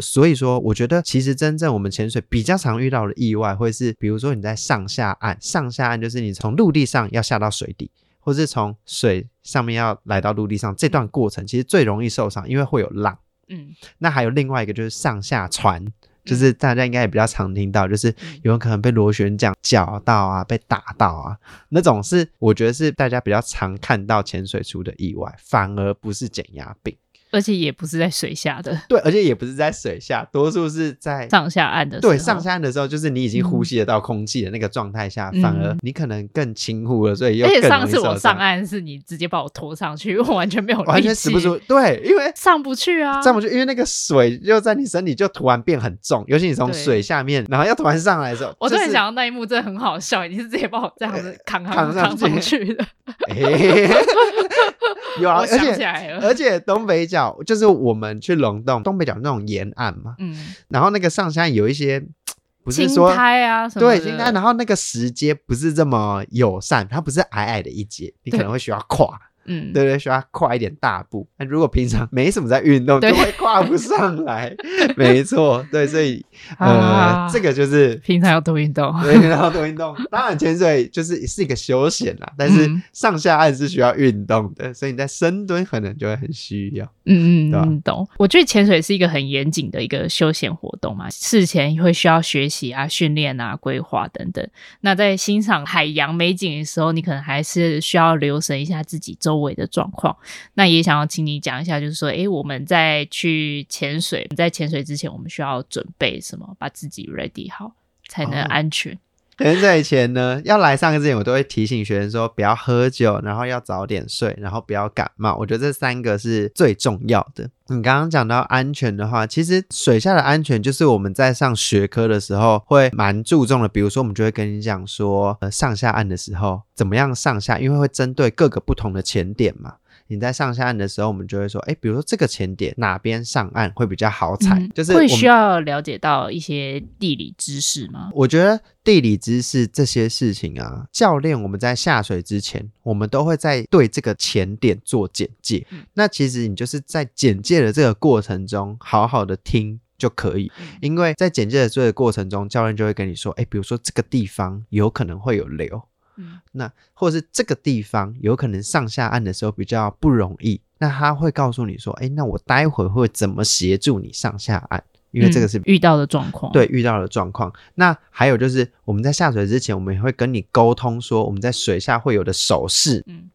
所以说，我觉得其实真正我们潜水比较常遇到的意外，会是比如说你在上下岸，上下岸就是你从陆地上要下到水底。或是从水上面要来到陆地上这段过程，其实最容易受伤，因为会有浪。嗯，那还有另外一个就是上下船，就是大家应该也比较常听到，就是有人可能被螺旋桨绞到啊，被打到啊，那种是我觉得是大家比较常看到潜水出的意外，反而不是减压病。而且也不是在水下的，对，而且也不是在水下，多数是在上下岸的时候。对，上下岸的时候，就是你已经呼吸得到空气的那个状态下，嗯、反而你可能更轻忽了，所以又。而且上次我上岸是你直接把我拖上去，我 完全没有力气，完全使不住。对，因为上不去啊，上不去，因为那个水就在你身体就突然变很重，尤其你从水下面，然后要突然上来的时候，我突然想到那一幕真的很好笑，你是直接把我这样子扛扛扛上去的。有啊，而且而且东北角就是我们去龙洞东北角那种沿岸嘛，嗯，然后那个上山有一些不是说青苔啊什么对青苔，然后那个石阶不是这么友善，它不是矮矮的一阶，你可能会需要跨。嗯，对对，需要跨一点大步。那如果平常没什么在运动，就会跨不上来。没错，对，所以 呃，这个就是平常要多运动，对，平常要多运动。当然，潜水就是是一个休闲啦，但是上下岸是需要运动的，所以你在深蹲可能就会很需要。嗯嗯，懂。我觉得潜水是一个很严谨的一个休闲活动嘛，事前会需要学习啊、训练啊、规划等等。那在欣赏海洋美景的时候，你可能还是需要留神一下自己周围的状况，那也想要请你讲一下，就是说，诶，我们在去潜水，在潜水之前，我们需要准备什么，把自己 ready 好，才能安全。現在以前呢，要来上课之前，我都会提醒学生说，不要喝酒，然后要早点睡，然后不要感冒。我觉得这三个是最重要的。你刚刚讲到安全的话，其实水下的安全就是我们在上学科的时候会蛮注重的。比如说，我们就会跟你讲说，呃，上下岸的时候怎么样上下，因为会针对各个不同的潜点嘛。你在上下岸的时候，我们就会说，哎，比如说这个潜点哪边上岸会比较好踩，嗯、就是会需要了解到一些地理知识吗？我觉得地理知识这些事情啊，教练我们在下水之前，我们都会在对这个潜点做简介。嗯、那其实你就是在简介的这个过程中，好好的听就可以，嗯、因为在简介的这个过程中，教练就会跟你说，哎，比如说这个地方有可能会有流。嗯，那或者是这个地方有可能上下岸的时候比较不容易，那他会告诉你说，哎，那我待会会怎么协助你上下岸？因为这个是、嗯、遇到的状况，对，遇到的状况。那还有就是我们在下水之前，我们也会跟你沟通说，我们在水下会有的手势。嗯，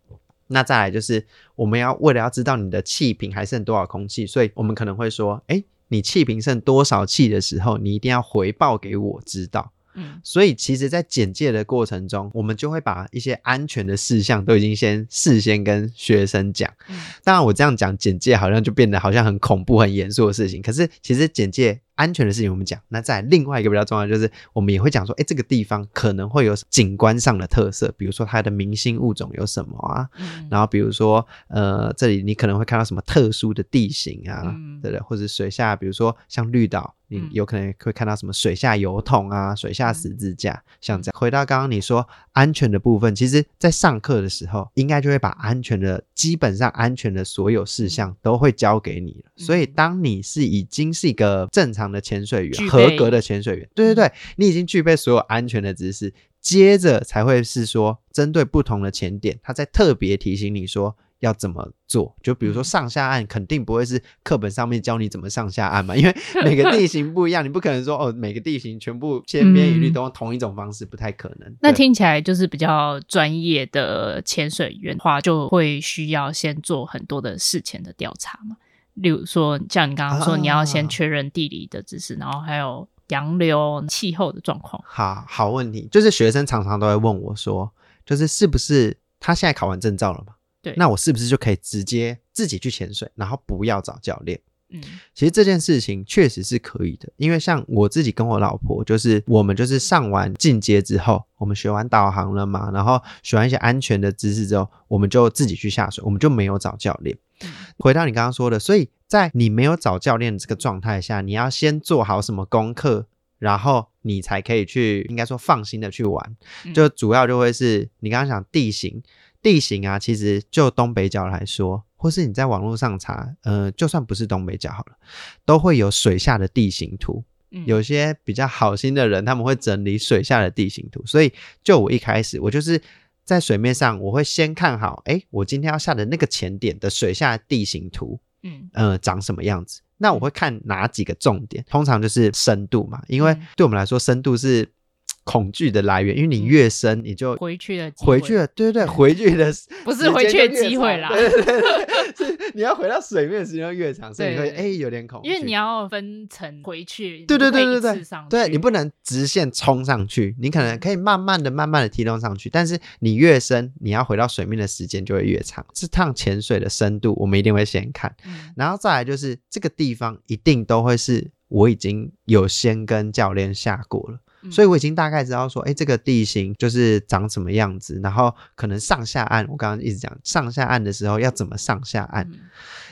那再来就是我们要为了要知道你的气瓶还剩多少空气，所以我们可能会说，哎。你气瓶剩多少气的时候，你一定要回报给我知道。嗯，所以其实，在简介的过程中，我们就会把一些安全的事项都已经先事先跟学生讲。嗯，当然，我这样讲简介好像就变得好像很恐怖、很严肃的事情。可是，其实简介。安全的事情我们讲，那在另外一个比较重要的就是，我们也会讲说，哎，这个地方可能会有景观上的特色，比如说它的明星物种有什么啊，嗯、然后比如说，呃，这里你可能会看到什么特殊的地形啊，嗯、对不对？或者水下，比如说像绿岛。你有可能会看到什么水下油桶啊、水下十字架，嗯、像这样。回到刚刚你说安全的部分，其实在上课的时候，应该就会把安全的基本上安全的所有事项都会教给你了。嗯、所以，当你是已经是一个正常的潜水员、合格的潜水员，对对对，你已经具备所有安全的知识，接着才会是说针对不同的潜点，他在特别提醒你说。要怎么做？就比如说上下岸，肯定不会是课本上面教你怎么上下岸嘛，因为每个地形不一样，你不可能说哦，每个地形全部千篇一律都用同一种方式，不太可能。那听起来就是比较专业的潜水员的话，就会需要先做很多的事前的调查嘛。例如说，像你刚刚说，你要先确认地理的知识，然后还有洋流、气候的状况。好好问题，就是学生常常都会问我说，就是是不是他现在考完证照了嘛？对，那我是不是就可以直接自己去潜水，然后不要找教练？嗯，其实这件事情确实是可以的，因为像我自己跟我老婆，就是我们就是上完进阶之后，我们学完导航了嘛，然后学完一些安全的知识之后，我们就自己去下水，我们就没有找教练。嗯，回到你刚刚说的，所以在你没有找教练的这个状态下，你要先做好什么功课，然后你才可以去，应该说放心的去玩。就主要就会是你刚刚讲地形。地形啊，其实就东北角来说，或是你在网络上查，呃，就算不是东北角好了，都会有水下的地形图。嗯，有些比较好心的人，他们会整理水下的地形图。所以，就我一开始，我就是在水面上，我会先看好，诶，我今天要下的那个潜点的水下地形图，嗯，呃，长什么样子？那我会看哪几个重点？通常就是深度嘛，因为对我们来说，深度是。恐惧的来源，因为你越深，你就回去的回去了，对对对，回去的 不是回去的机会啦，对对对，是你要回到水面的时间越长，所以你会哎有点恐惧，因为你要分层回去，对对对对对，对你不能直线冲上去，你可能可以慢慢的、慢慢的提动上去，但是你越深，你要回到水面的时间就会越长。这趟潜水的深度，我们一定会先看，然后再来就是这个地方一定都会是我已经有先跟教练下过了。所以我已经大概知道说，哎，这个地形就是长什么样子，然后可能上下岸，我刚刚一直讲上下岸的时候要怎么上下岸，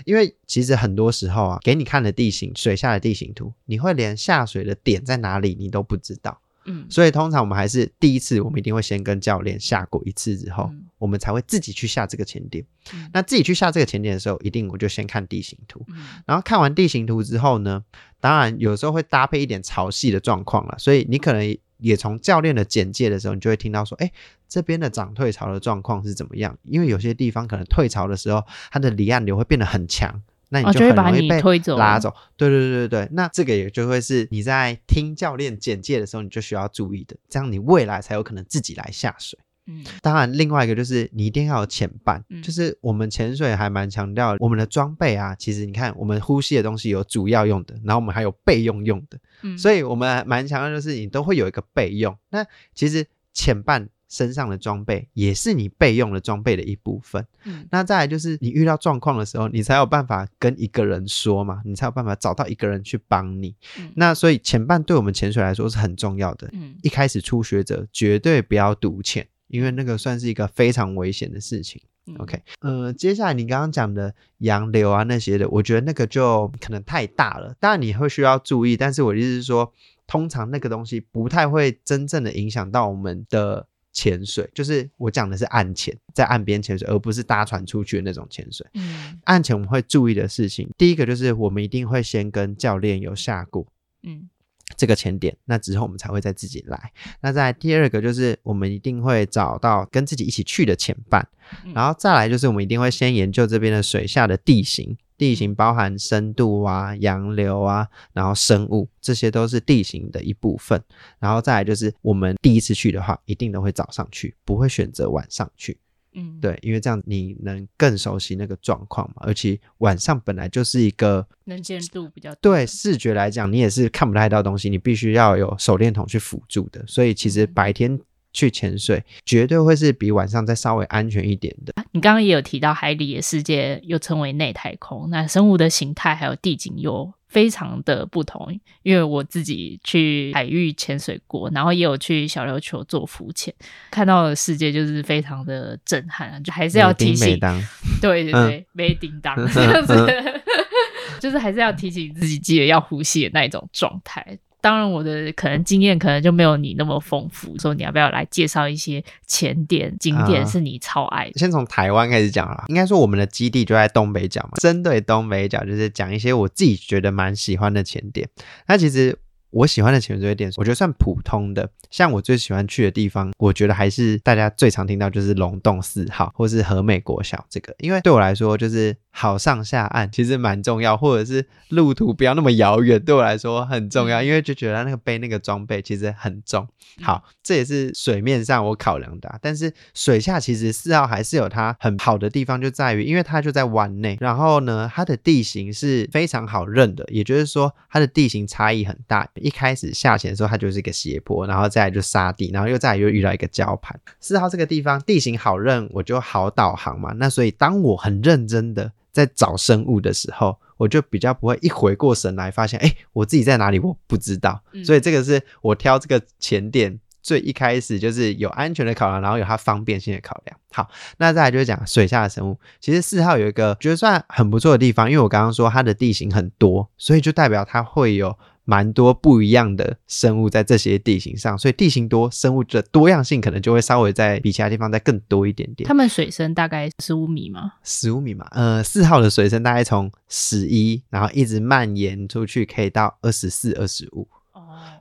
因为其实很多时候啊，给你看的地形，水下的地形图，你会连下水的点在哪里你都不知道。嗯，所以通常我们还是第一次，我们一定会先跟教练下过一次之后，嗯、我们才会自己去下这个潜点。嗯、那自己去下这个潜点的时候，一定我就先看地形图。嗯、然后看完地形图之后呢，当然有时候会搭配一点潮汐的状况了，所以你可能也从教练的简介的时候，你就会听到说，哎，这边的涨退潮的状况是怎么样？因为有些地方可能退潮的时候，它的离岸流会变得很强。那你就很容易被拉走，对对对对对。那这个也就会是你在听教练简介的时候，你就需要注意的，这样你未来才有可能自己来下水。嗯，当然，另外一个就是你一定要有潜伴，嗯、就是我们潜水还蛮强调我们的装备啊。其实你看，我们呼吸的东西有主要用的，然后我们还有备用用的，嗯，所以我们蛮强调就是你都会有一个备用。那其实潜伴。身上的装备也是你备用的装备的一部分。嗯，那再来就是你遇到状况的时候，你才有办法跟一个人说嘛，你才有办法找到一个人去帮你。嗯，那所以前半对我们潜水来说是很重要的。嗯，一开始初学者绝对不要独潜，因为那个算是一个非常危险的事情。嗯，OK，呃，接下来你刚刚讲的洋流啊那些的，我觉得那个就可能太大了，当然你会需要注意，但是我的意思是说，通常那个东西不太会真正的影响到我们的。潜水就是我讲的是岸潜，在岸边潜水，而不是搭船出去的那种潜水。嗯，岸潜我们会注意的事情，第一个就是我们一定会先跟教练有下过，嗯，这个潜点，那之后我们才会再自己来。那在第二个就是我们一定会找到跟自己一起去的潜伴，嗯，然后再来就是我们一定会先研究这边的水下的地形。地形包含深度啊、洋流啊，然后生物，这些都是地形的一部分。然后再来就是我们第一次去的话，一定都会早上去，不会选择晚上去。嗯，对，因为这样你能更熟悉那个状况嘛，而且晚上本来就是一个能见度比较低，对视觉来讲，你也是看不太到东西，你必须要有手电筒去辅助的，所以其实白天去潜水绝对会是比晚上再稍微安全一点的。你刚刚也有提到海里的世界又称为内太空，那生物的形态还有地景又非常的不同。因为我自己去海域潜水过，然后也有去小琉球做浮潜，看到的世界就是非常的震撼，就还是要提醒，对对对，没叮当这样子，就是还是要提醒自己记得要呼吸的那一种状态。当然，我的可能经验可能就没有你那么丰富。说你要不要来介绍一些前点景点是你超爱的？呃、先从台湾开始讲啦。应该说我们的基地就在东北角嘛。针对东北角，就是讲一些我自己觉得蛮喜欢的前点。那其实。我喜欢的潜水点，我觉得算普通的。像我最喜欢去的地方，我觉得还是大家最常听到就是龙洞四号，或是和美国小这个。因为对我来说，就是好上下岸其实蛮重要，或者是路途不要那么遥远，对我来说很重要。因为就觉得那个背那个装备其实很重。好，这也是水面上我考量的啊。但是水下其实四号还是有它很好的地方，就在于因为它就在湾内，然后呢，它的地形是非常好认的，也就是说它的地形差异很大。一开始下潜的时候，它就是一个斜坡，然后再来就沙地，然后又再来又遇到一个礁盘。四号这个地方地形好认，我就好导航嘛。那所以当我很认真的在找生物的时候，我就比较不会一回过神来发现，哎，我自己在哪里我不知道。所以这个是我挑这个前点最一开始就是有安全的考量，然后有它方便性的考量。好，那再来就是讲水下的生物。其实四号有一个觉得算很不错的地方，因为我刚刚说它的地形很多，所以就代表它会有。蛮多不一样的生物在这些地形上，所以地形多，生物的多样性可能就会稍微在比其他地方再更多一点点。它们水深大概十五米吗？十五米嘛，呃，四号的水深大概从十一，然后一直蔓延出去，可以到二十四、二十五。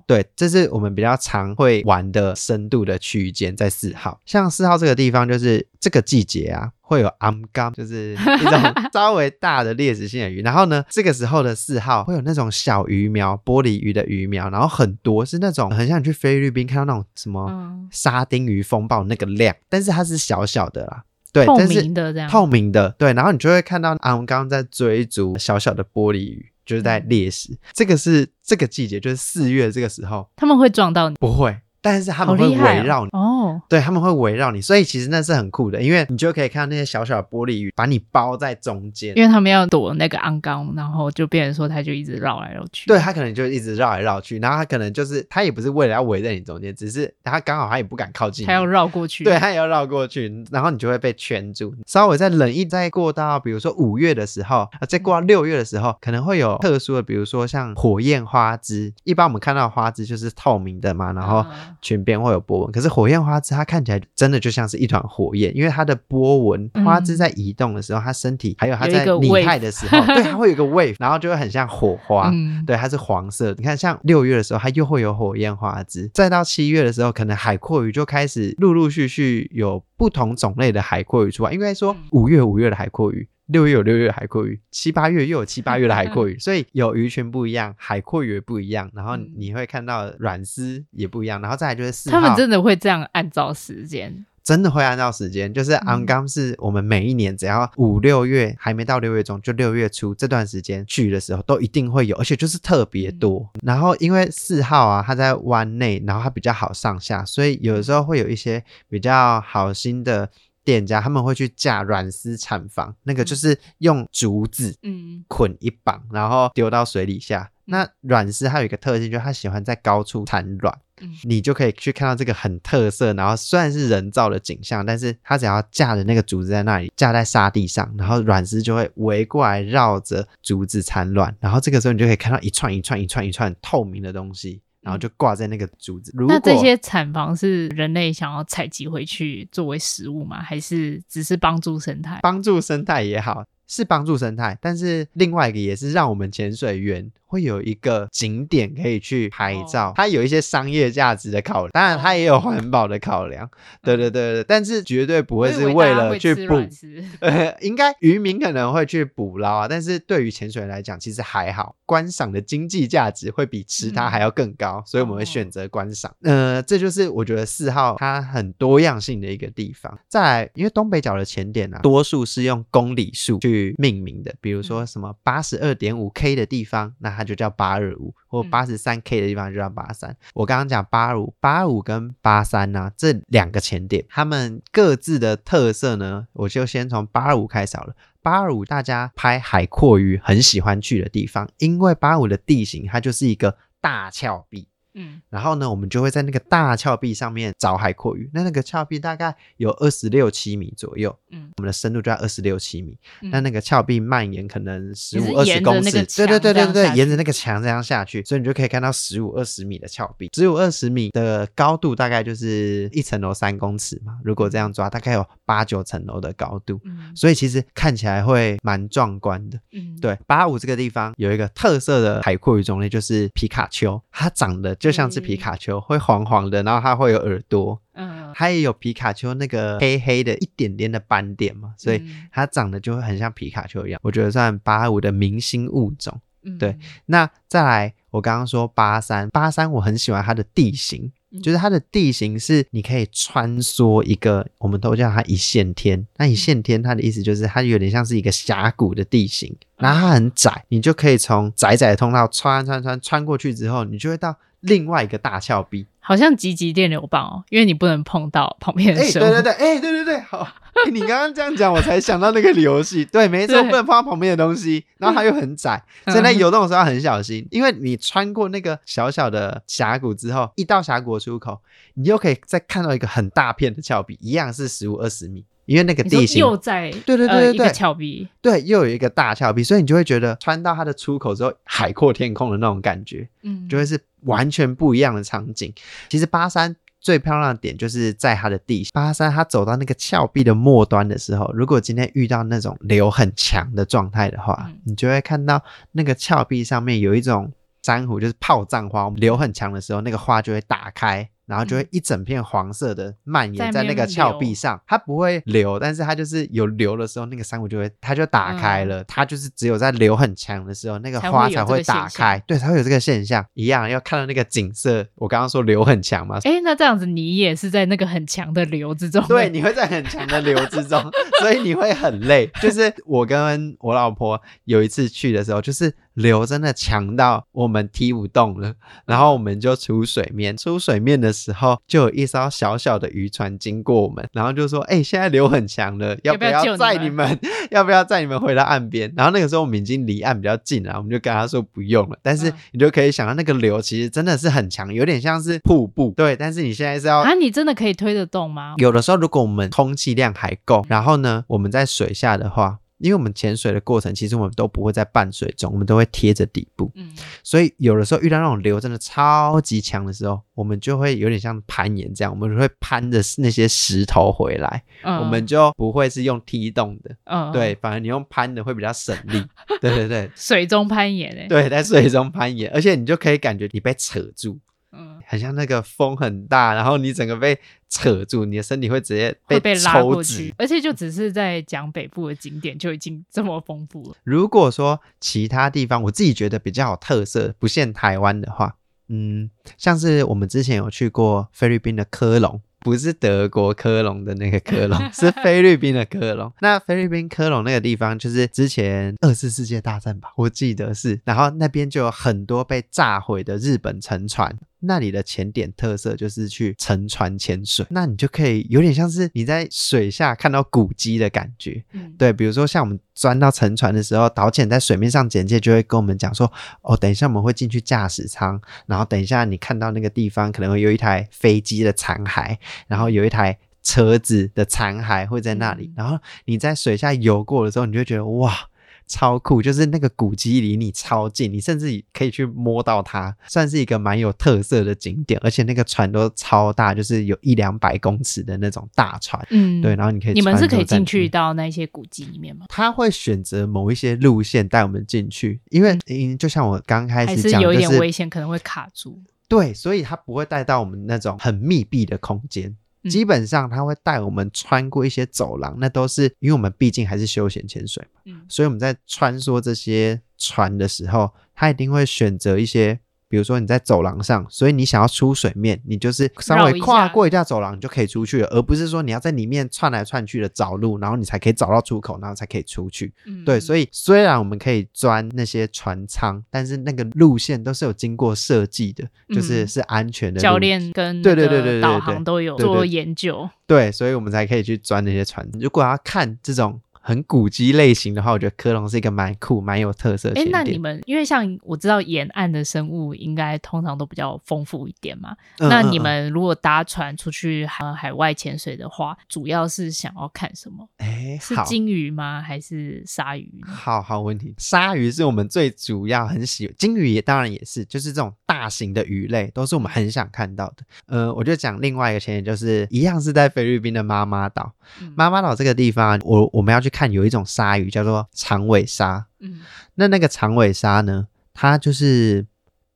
对，这是我们比较常会玩的深度的区间，在四号。像四号这个地方，就是这个季节啊，会有暗竿，就是 一种稍微大的猎食性的鱼。然后呢，这个时候的四号会有那种小鱼苗，玻璃鱼的鱼苗，然后很多是那种很像你去菲律宾看到那种什么沙丁鱼风暴那个量，但是它是小小的啦，对，透明的这样，透明的，对，然后你就会看到暗竿在追逐小小的玻璃鱼。就是在猎食，嗯，这个是这个季节，就是四月这个时候，他们会撞到你？不会。但是他们会围绕你哦，对，他们会围绕你，所以其实那是很酷的，因为你就可以看到那些小小的玻璃鱼把你包在中间，因为他们要躲那个暗缸，然后就变成说他就一直绕来绕去，对，他可能就一直绕来绕去，然后他可能就是他也不是为了要围在你中间，只是他刚好他也不敢靠近你，他要绕过去，对，他也要绕过去，然后你就会被圈住。稍微再冷一再过到比如说五月的时候，啊，再过到六月的时候，可能会有特殊的，比如说像火焰花枝，一般我们看到的花枝就是透明的嘛，然后裙边会有波纹。可是火焰花枝它看起来真的就像是一团火焰，因为它的波纹花枝在移动的时候，它身体还有它在拟态的时候，对，它会有一个 wave，然后就会很像火花，嗯，对，它是黄色。你看，像六月的时候，它又会有火焰花枝，再到七月的时候，可能海阔鱼就开始陆陆续续有不同种类的海阔鱼出来，应该说五月五月的海蛞蝓。六月有六月海蛞蝓，七八月又有七八月的海蛞蝓，所以有鱼群不一样，海蛞蝓也不一样，然后你会看到软丝也不一样，然后再来就是四号，他们真的会这样按照时间，真的会按照时间，就是昂刚是我们每一年只要五六月还没到六月中，就六月初这段时间去的时候都一定会有，而且就是特别多。然后因为四号啊，它在湾内，然后它比较好上下，所以有的时候会有一些比较好心的。店家他们会去架软丝产房，那个就是用竹子嗯捆一绑，然后丢到水里下。那软丝它有一个特性，就是它喜欢在高处产卵，你就可以去看到这个很特色。然后虽然是人造的景象，但是它只要架着那个竹子在那里，架在沙地上，然后软丝就会围过来绕着竹子产卵，然后这个时候你就可以看到一串一串一串一串透明的东西。然后就挂在那个竹子。如果那这些产房是人类想要采集回去作为食物吗？还是只是帮助生态？帮助生态也好。是帮助生态，但是另外一个也是让我们潜水员会有一个景点可以去拍照，它有一些商业价值的考量，当然它也有环保的考量。对对对对，但是绝对不会是为了去捕，呃，应该渔民可能会去捕捞啊，但是对于潜水员来讲，其实还好，观赏的经济价值会比吃它还要更高，所以我们会选择观赏。呃，这就是我觉得四号它很多样性的一个地方。再来，因为东北角的潜点啊，多数是用公里数去命名的，比如说什么八十二点五 K 的地方，那它就叫八二五，或八十三 K 的地方就叫八三。我刚刚讲八二五、八二五跟八三呢，这两个前点，它们各自的特色呢，我就先从八二五开始好了。八二五大家拍海阔鱼很喜欢去的地方，因为八二五的地形它就是一个大峭壁。嗯，然后呢，我们就会在那个大峭壁上面找海阔鱼。那那个峭壁大概有二十六七米左右，嗯，我们的深度就在二十六七米。嗯、那那个峭壁蔓延可能十五二十公尺，对对对对对，沿着那个墙这样下去，所以你就可以看到十五二十米的峭壁。十五二十米的高度大概就是一层楼三公尺嘛，如果这样抓，大概有八九层楼的高度，嗯，所以其实看起来会蛮壮观的。嗯，对，八五这个地方有一个特色的海阔鱼种类，就是皮卡丘，它长得就像是皮卡丘，会黄黄的，然后它会有耳朵，嗯，它也有皮卡丘那个黑黑的一点点的斑点嘛，所以它长得就会很像皮卡丘一样。我觉得算八二五的明星物种。对，那再来，我刚刚说八三八三，我很喜欢它的地形，就是它的地形是你可以穿梭一个，我们都叫它一线天。那一线天，它的意思就是它有点像是一个峡谷的地形，然后它很窄，你就可以从窄窄的通道穿穿穿穿过去之后，你就会到。另外一个大峭壁，好像极极电流棒哦，因为你不能碰到旁边的生物。哎、欸，对对对，哎、欸，对对对，好，欸、你刚刚这样讲，我才想到那个游戏。对，没错，不能碰到旁边的东西，然后它又很窄，所以在游动的时候要很小心，因为你穿过那个小小的峡谷之后，一到峡谷的出口，你又可以再看到一个很大片的峭壁，一样是十五二十米。因为那个地形又在对对对对对峭壁，对，又有一个大峭壁，所以你就会觉得穿到它的出口之后，海阔天空的那种感觉，嗯，就会是完全不一样的场景。其实巴山最漂亮的点就是在它的地形，巴山它走到那个峭壁的末端的时候，如果今天遇到那种流很强的状态的话，嗯，你就会看到那个峭壁上面有一种珊瑚，就是炮仗花，流很强的时候，那个花就会打开。然后就会一整片黄色的蔓延在那个峭壁上，它不会流，但是它就是有流的时候，那个珊瑚就会它就打开了，嗯、它就是只有在流很强的时候，那个花才会打开，对，才会有这个现象。一样要看到那个景色，我刚刚说流很强嘛，诶，那这样子你也是在那个很强的流之中，对，你会在很强的流之中，所以你会很累。就是我跟我老婆有一次去的时候，就是。流真的强到我们踢不动了，然后我们就出水面。出水面的时候，就有一艘小小的渔船经过我们，然后就说：“哎、欸，现在流很强了，要不要载你们？要不要载你们回到岸边？”然后那个时候我们已经离岸比较近了，我们就跟他说不用了。但是你就可以想到那个流其实真的是很强，有点像是瀑布。对，但是你现在是要啊，你真的可以推得动吗？有的时候如果我们空气量还够，然后呢，我们在水下的话。因为我们潜水的过程，其实我们都不会在半水中，我们都会贴着底部。嗯，所以有的时候遇到那种流真的超级强的时候，我们就会有点像攀岩这样，我们会攀着那些石头回来。嗯，我们就不会是用踢动的。嗯，对，反而你用攀的会比较省力。对对对，水中攀岩诶。对，在水中攀岩，而且你就可以感觉你被扯住。嗯，很像那个风很大，然后你整个被扯住，你的身体会直接被，被拉过去，而且就只是在讲北部的景点就已经这么丰富了。如果说其他地方，我自己觉得比较有特色，不限台湾的话，嗯，像是我们之前有去过菲律宾的科隆。不是德国科隆的那个科隆，是菲律宾的科隆。那菲律宾科隆那个地方，就是之前二次世界大战吧，我记得是。然后那边就有很多被炸毁的日本沉船。那里的潜点特色就是去乘船潜水，那你就可以有点像是你在水下看到古迹的感觉。嗯，对，比如说像我们钻到沉船的时候，导潜在水面上简介就会跟我们讲说，哦，等一下我们会进去驾驶舱，然后等一下你看到那个地方可能会有一台飞机的残骸，然后有一台车子的残骸会在那里，然后你在水下游过的时候，你就会觉得哇。超酷，就是那个古迹离你超近，你甚至可以去摸到它，算是一个蛮有特色的景点。而且那个船都超大，就是有一两百公尺的那种大船。嗯，对，然后你可以，你们是可以进去到那些古迹里面吗？他会选择某一些路线带我们进去，因为嗯，就像我刚开始讲，是有一点危险，可能会卡住。对，所以他不会带到我们那种很密闭的空间。基本上他会带我们穿过一些走廊，那都是因为我们毕竟还是休闲潜水嘛，嗯，所以我们在穿梭这些船的时候，他一定会选择一些。比如说你在走廊上，所以你想要出水面，你就是稍微跨过一下走廊，你就可以出去了，而不是说你要在里面窜来窜去的找路，然后你才可以找到出口，然后才可以出去。嗯，对，所以虽然我们可以钻那些船舱，但是那个路线都是有经过设计的，就是是安全的。教练跟对对对对导航都有做研究，对，所以我们才可以去钻那些船。如果要看这种。很古迹类型的话，我觉得科隆是一个蛮酷、蛮有特色的。哎，那你们因为像我知道沿岸的生物应该通常都比较丰富一点嘛。那你们如果搭船出去海海外潜水的话，主要是想要看什么？哎，是金鱼吗？还是鲨鱼？好好问题，鲨鱼是我们最主要很喜欢，鲸鱼也当然也是，就是这种大型的鱼类都是我们很想看到的。呃，我就讲另外一个前提，就是一样是在菲律宾的妈妈岛。妈妈岛这个地方，我我们要去。看有一种鲨鱼叫做长尾鲨，嗯，那那个长尾鲨呢，它就是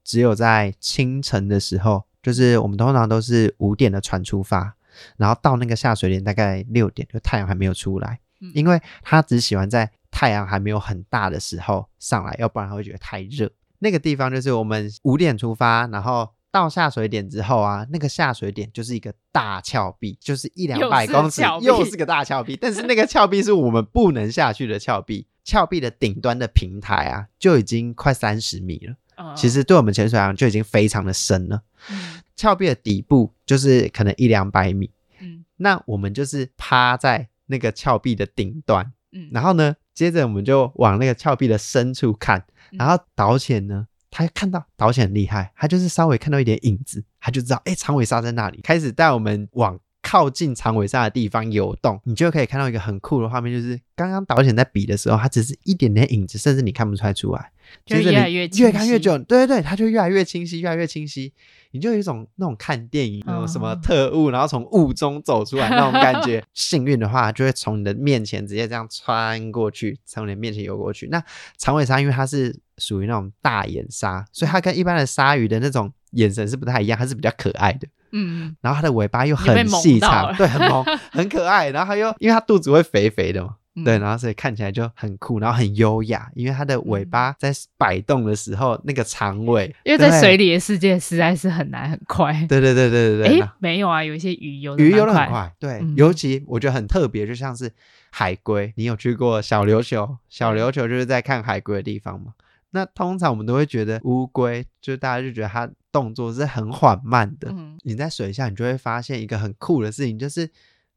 只有在清晨的时候，就是我们通常都是五点的船出发，然后到那个下水点大概六点，就太阳还没有出来，嗯，因为它只喜欢在太阳还没有很大的时候上来，要不然它会觉得太热。那个地方就是我们五点出发，然后。到下水点之后啊，那个下水点就是一个大峭壁，就是一两百公尺，又是，又是个大峭壁。但是那个峭壁是我们不能下去的峭壁，峭壁的顶端的平台啊，就已经快三十米了。Uh, 其实对我们潜水来讲就已经非常的深了。嗯，峭壁的底部就是可能一两百米。嗯，那我们就是趴在那个峭壁的顶端。嗯，然后呢，接着我们就往那个峭壁的深处看，然后导潜呢。他看到导潜很厉害，他就是稍微看到一点影子，他就知道，哎，长尾鲨在那里，开始带我们往靠近长尾鲨的地方游动。你就可以看到一个很酷的画面，就是刚刚导潜在比的时候，它只是一点点影子，甚至你看不出来出来。就越来越越看越久，对对对，它就越来越清晰，越来越清晰。你就有一种那种看电影那种什么特务，然后从雾中走出来那种感觉。幸运的话，就会从你的面前直接这样穿过去，从你的面前游过去。那长尾鲨因为它是属于那种大眼鲨，所以它跟一般的鲨鱼的那种眼神是不太一样，它是比较可爱的。嗯，然后它的尾巴又很细长，对，很萌，很可爱。然后它又因为它肚子会肥肥的嘛。对，然后所以看起来就很酷，然后很优雅，因为它的尾巴在摆动的时候，那个长尾，因为在水里的世界实在是很难很快。对对对对对对。诶，没有啊，有一些鱼游鱼游得很快。对，嗯、尤其我觉得很特别，就像是海龟，你有去过小琉球？小琉球就是在看海龟的地方嘛。那通常我们都会觉得乌龟，就大家就觉得它动作是很缓慢的。嗯、你在水下，你就会发现一个很酷的事情，就是。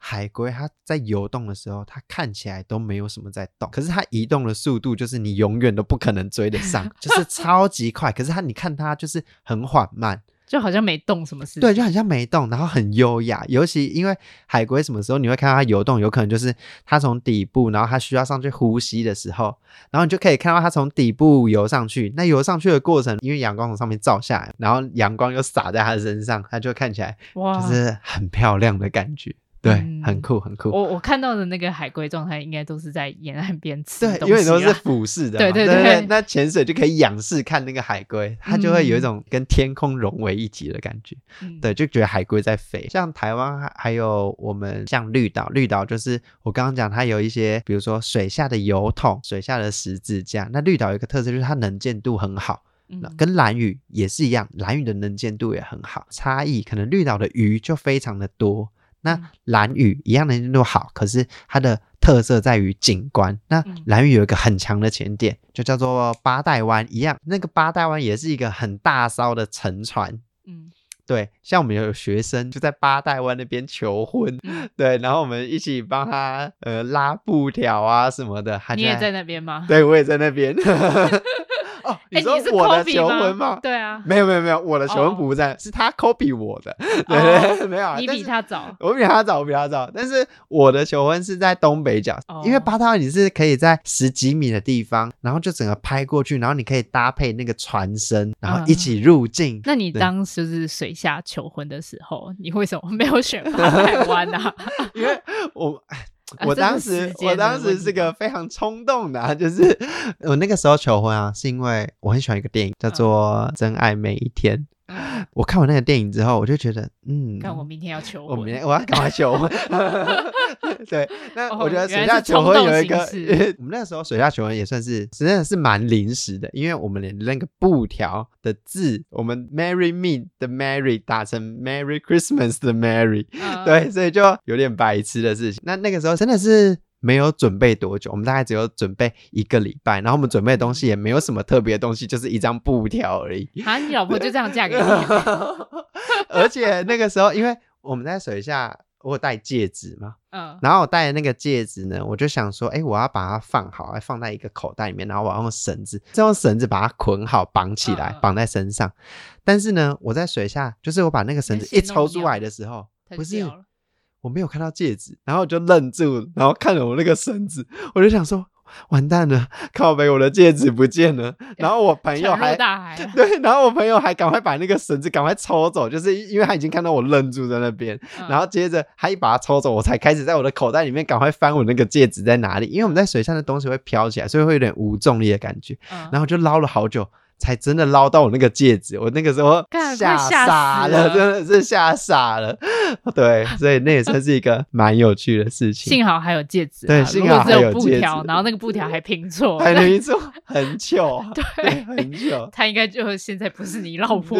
海龟它在游动的时候，它看起来都没有什么在动，可是它移动的速度就是你永远都不可能追得上，就是 超级快。可是它，你看它就是很缓慢，就好像没动什么事。对，就好像没动，然后很优雅。尤其因为海龟什么时候你会看到它游动，有可能就是它从底部，然后它需要上去呼吸的时候，然后你就可以看到它从底部游上去。那游上去的过程，因为阳光从上面照下来，然后阳光又洒在它身上，它就看起来就是很漂亮的感觉。对，很酷，很酷。我我看到的那个海龟状态，应该都是在沿岸边吃东西啊。对，因为都是俯视的。对对对。那潜水就可以仰视看那个海龟，它就会有一种跟天空融为一体的感觉。嗯。对，就觉得海龟在飞。像台湾还还有我们像绿岛，绿岛就是我刚刚讲，它有一些，比如说水下的油桶、水下的十字架。那绿岛有一个特色，就是它能见度很好。嗯。跟兰屿也是一样，兰屿的能见度也很好。差异可能绿岛的鱼就非常的多。那蓝屿一样的能见度好，可是它的特色在于景观。那蓝屿有一个很强的潜点，就叫做八代湾，一样，那个八代湾也是一个很大艘的沉船。嗯，对，像我们有学生就在八代湾那边求婚，嗯、对，然后我们一起帮他呃拉布条啊什么的。你也在那边吗？对，我也在那边。哦，你说我的求婚吗？对啊，没有没有没有，我的求婚不在，是他 copy 我的，对对，没有，你比他早，我比他早，我比他早，但是我的求婚是在东北角，因为八套你是可以在十几米的地方，然后就整个拍过去，然后你可以搭配那个船身，然后一起入境。那你当时是水下求婚的时候，你为什么没有选 八大湾呢？因为我。我当时，啊、我当时是个非常冲动的，啊，就是 我那个时候求婚啊，是因为我很喜欢一个电影，叫做《真爱每一天》。我看完那个电影之后，我就觉得，嗯，看我明天要求婚，我明天我要赶快求婚。对，那我觉得水下求婚有一个，我们那个时候水下求婚也算是真的是蛮临时的，因为我们连那个布条的字，我们 Marry Me 的 Marry 打成 Merry Christmas 的 Merry，对，所以就有点白痴的事情。那那个时候真的是。没有准备多久，我们大概只有准备一个礼拜，然后我们准备的东西也没有什么特别的东西，就是一张布条而已。啊，你老婆就这样嫁给你？而且那个时候，因为我们在水下，我有戴戒指嘛，嗯，然后我戴的那个戒指呢，我就想说，哎，我要把它放好，还放在一个口袋里面，然后我要用绳子，再用绳子把它捆好，绑起来，绑在身上。但是呢，我在水下，就是我把那个绳子一抽出来的时候，不是。我没有看到戒指，然后我就愣住，然后看了我那个绳子，我就想说，完蛋了，靠北，我的戒指不见了。然后我朋友还 对，然后我朋友还赶快把那个绳子赶快抽走，就是因为他已经看到我愣住在那边，嗯、然后接着他一把它抽走，我才开始在我的口袋里面赶快翻我那个戒指在哪里，因为我们在水上的东西会飘起来，所以会有点无重力的感觉，然后就捞了好久。才真的捞到我那个戒指，我那个时候吓傻了，真的是吓傻了。对，所以那也算是一个蛮有趣的事情。幸好还有戒指，对，幸好还有布条，然后那个布条还拼错，还拼错，很糗，对，很糗。他应该就现在不是你老婆。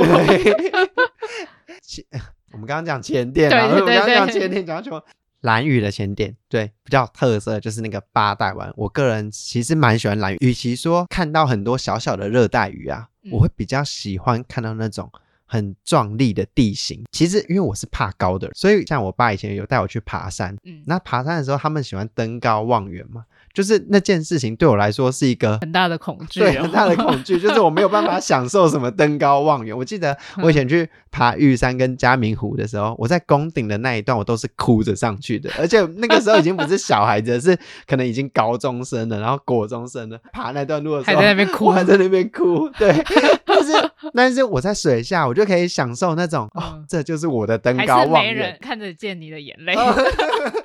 我们刚刚讲前店，对对对，我们刚刚讲前店讲什么？兰屿的前点，对，比较特色就是那个八代湾。我个人其实蛮喜欢蓝屿，与其说看到很多小小的热带鱼啊，嗯、我会比较喜欢看到那种很壮丽的地形。其实因为我是怕高的，所以像我爸以前有带我去爬山，嗯，那爬山的时候他们喜欢登高望远嘛。就是那件事情对我来说是一个很大的恐惧，对，很大的恐惧，就是我没有办法 享受什么登高望远。我记得我以前去爬玉山跟嘉明湖的时候，我在宫顶的那一段，我都是哭着上去的，而且那个时候已经不是小孩子，是可能已经高中生了，然后国中生了，爬那段路的时候还在那边哭，还在那边哭，对。但是但是我在水下，我就可以享受那种哦，这就是我的登高望远，没人看得见你的眼泪。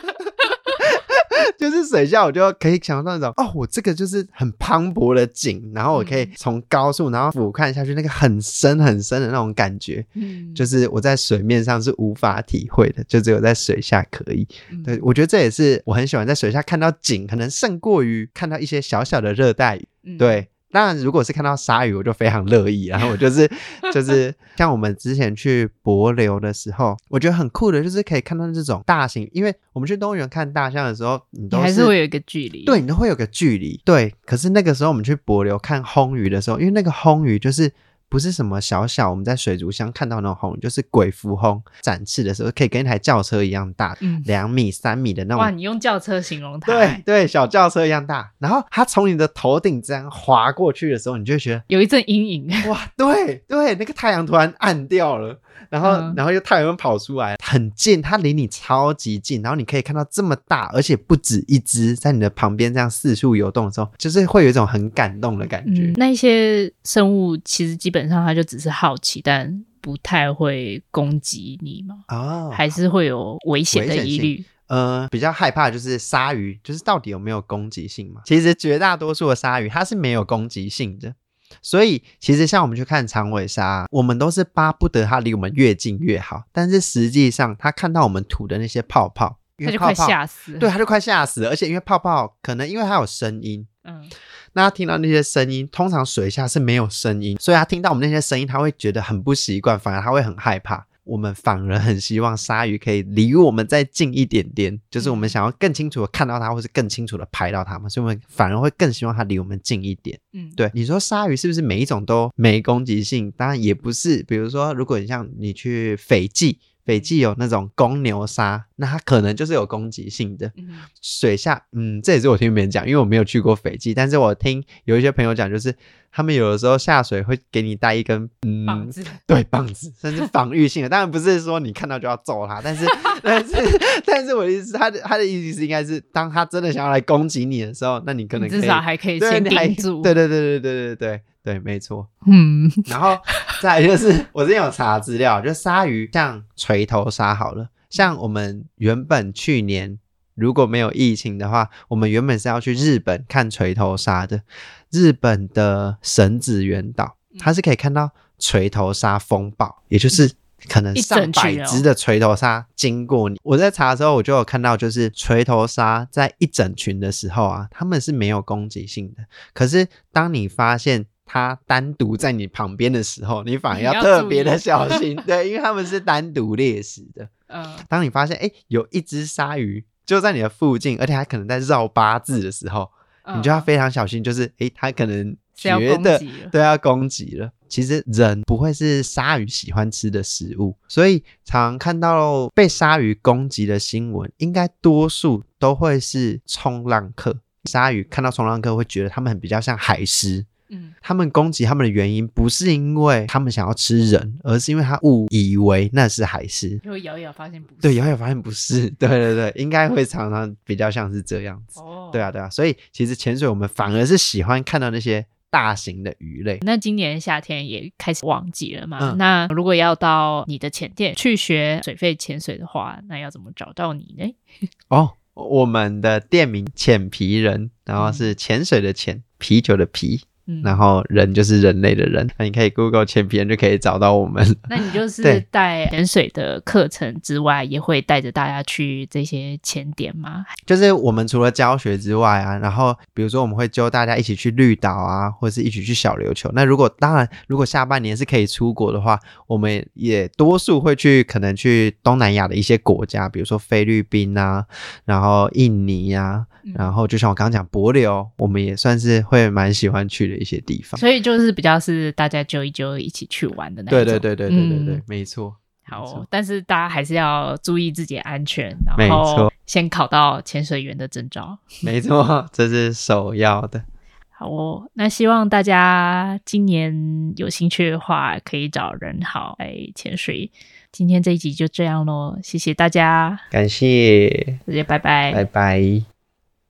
就是水下，我就可以想到那种哦，我这个就是很磅礴的景，然后我可以从高处，然后俯瞰下去，那个很深很深的那种感觉，嗯，就是我在水面上是无法体会的，就只有在水下可以。对，我觉得这也是我很喜欢在水下看到景，可能胜过于看到一些小小的热带鱼，对。当然，如果是看到鲨鱼，我就非常乐意。然后我就是 就是像我们之前去柏流的时候，我觉得很酷的，就是可以看到这种大型。因为我们去动物园看大象的时候，你都还是会有一个距离，对，你都会有个距离。对，可是那个时候我们去柏流看轰鱼的时候，因为那个轰鱼就是。不是什么小小，我们在水族箱看到那种红，就是鬼蝠红，展翅的时候可以跟一台轿车一样大，两、嗯、米、三米的那种。哇，你用轿车形容它？对对，小轿车一样大。然后它从你的头顶这样划过去的时候，你就会觉得有一阵阴影。哇，对对，那个太阳突然暗掉了。然后，嗯、然后又太阳跑出来，很近，它离你超级近，然后你可以看到这么大，而且不止一只在你的旁边这样四处游动的时候，就是会有一种很感动的感觉。嗯、那些生物其实基本上他就只是好奇，但不太会攻击你嘛？哦，还是会有危险的疑虑。呃，比较害怕的就是鲨鱼，就是到底有没有攻击性嘛？其实绝大多数的鲨鱼它是没有攻击性的。所以，其实像我们去看长尾鲨，我们都是巴不得它离我们越近越好。但是实际上，它看到我们吐的那些泡泡，它就快吓死了。对，它就快吓死了。而且因为泡泡，可能因为它有声音，嗯，那它听到那些声音，通常水下是没有声音，所以他听到我们那些声音，他会觉得很不习惯，反而他会很害怕。我们反而很希望鲨鱼可以离我们再近一点点，就是我们想要更清楚的看到它，或是更清楚的拍到它嘛，所以我们反而会更希望它离我们近一点。嗯，对。你说鲨鱼是不是每一种都没攻击性？当然也不是。比如说，如果你像你去斐济，斐济有那种公牛鲨，那它可能就是有攻击性的。嗯、水下，嗯，这也是我听别人讲，因为我没有去过斐济，但是我听有一些朋友讲，就是他们有的时候下水会给你带一根嗯棒子，对，棒子，甚至防御性的。当然不是说你看到就要揍他，但是 但是 但是我的意思，他的他的意思是应该是，当他真的想要来攻击你的时候，那你可能可至少还可以先顶住。对对对对对对对对。没错。嗯，然后 再来就是，我之前有查资料，就鲨鱼像锤头鲨好了，像我们原本去年如果没有疫情的话，我们原本是要去日本看锤头鲨的。日本的神子原岛，它是可以看到锤头鲨风暴，也就是可能上百只的锤头鲨经过你。我在查的时候，我就有看到，就是锤头鲨在一整群的时候啊，它们是没有攻击性的。可是当你发现它单独在你旁边的时候，你反而 要特别的小心，对，因为它们是单独猎食的。嗯，当你发现哎，有一只鲨鱼就在你的附近，而且它可能在绕八字的时候，你就要非常小心，就是哎，它可能觉得都要攻击了。其实人不会是鲨鱼喜欢吃的食物，所以常看到被鲨鱼攻击的新闻，应该多数都会是冲浪客。鲨鱼看到冲浪客会觉得他们很比较像海狮。嗯，他们攻击他们的原因不是因为他们想要吃人，而是因为他误以为那是海狮，就会摇一摇发现不是。对，摇一摇发现不是。对对对，应该会常常比较像是这样子。哦，对啊对啊，所以其实潜水我们反而是喜欢看到那些大型的鱼类。那今年夏天也开始旺季了嘛？嗯，那如果要到你的潜店去学水肺潜水的话，那要怎么找到你呢？哦，我们的店名浅皮人，然后是潜水的潜，啤酒的啤。然后人就是人类的人，那你可以 Google 潜皮人就可以找到我们。那你就 是带潜水的课程之外，也会带着大家去这些潜点吗？就是我们除了教学之外啊，然后比如说我们会揪大家一起去绿岛啊，或者是一起去小琉球。那如果当然，如果下半年是可以出国的话，我们也多数会去可能去东南亚的一些国家，比如说菲律宾啊，然后印尼呀、啊。然后就像我刚刚讲，帛琉，我们也算是会蛮喜欢去的一些地方。所以就是比较是大家揪一揪一起去玩的那种。对对对对对对对，嗯、没错。好、哦，但是大家还是要注意自己安全，然后先考到潜水员的证照。没错，这是首要的。好哦，那希望大家今年有兴趣的话，可以找人好来潜水。今天这一集就这样喽，谢谢大家，感谢，大家拜拜，拜拜。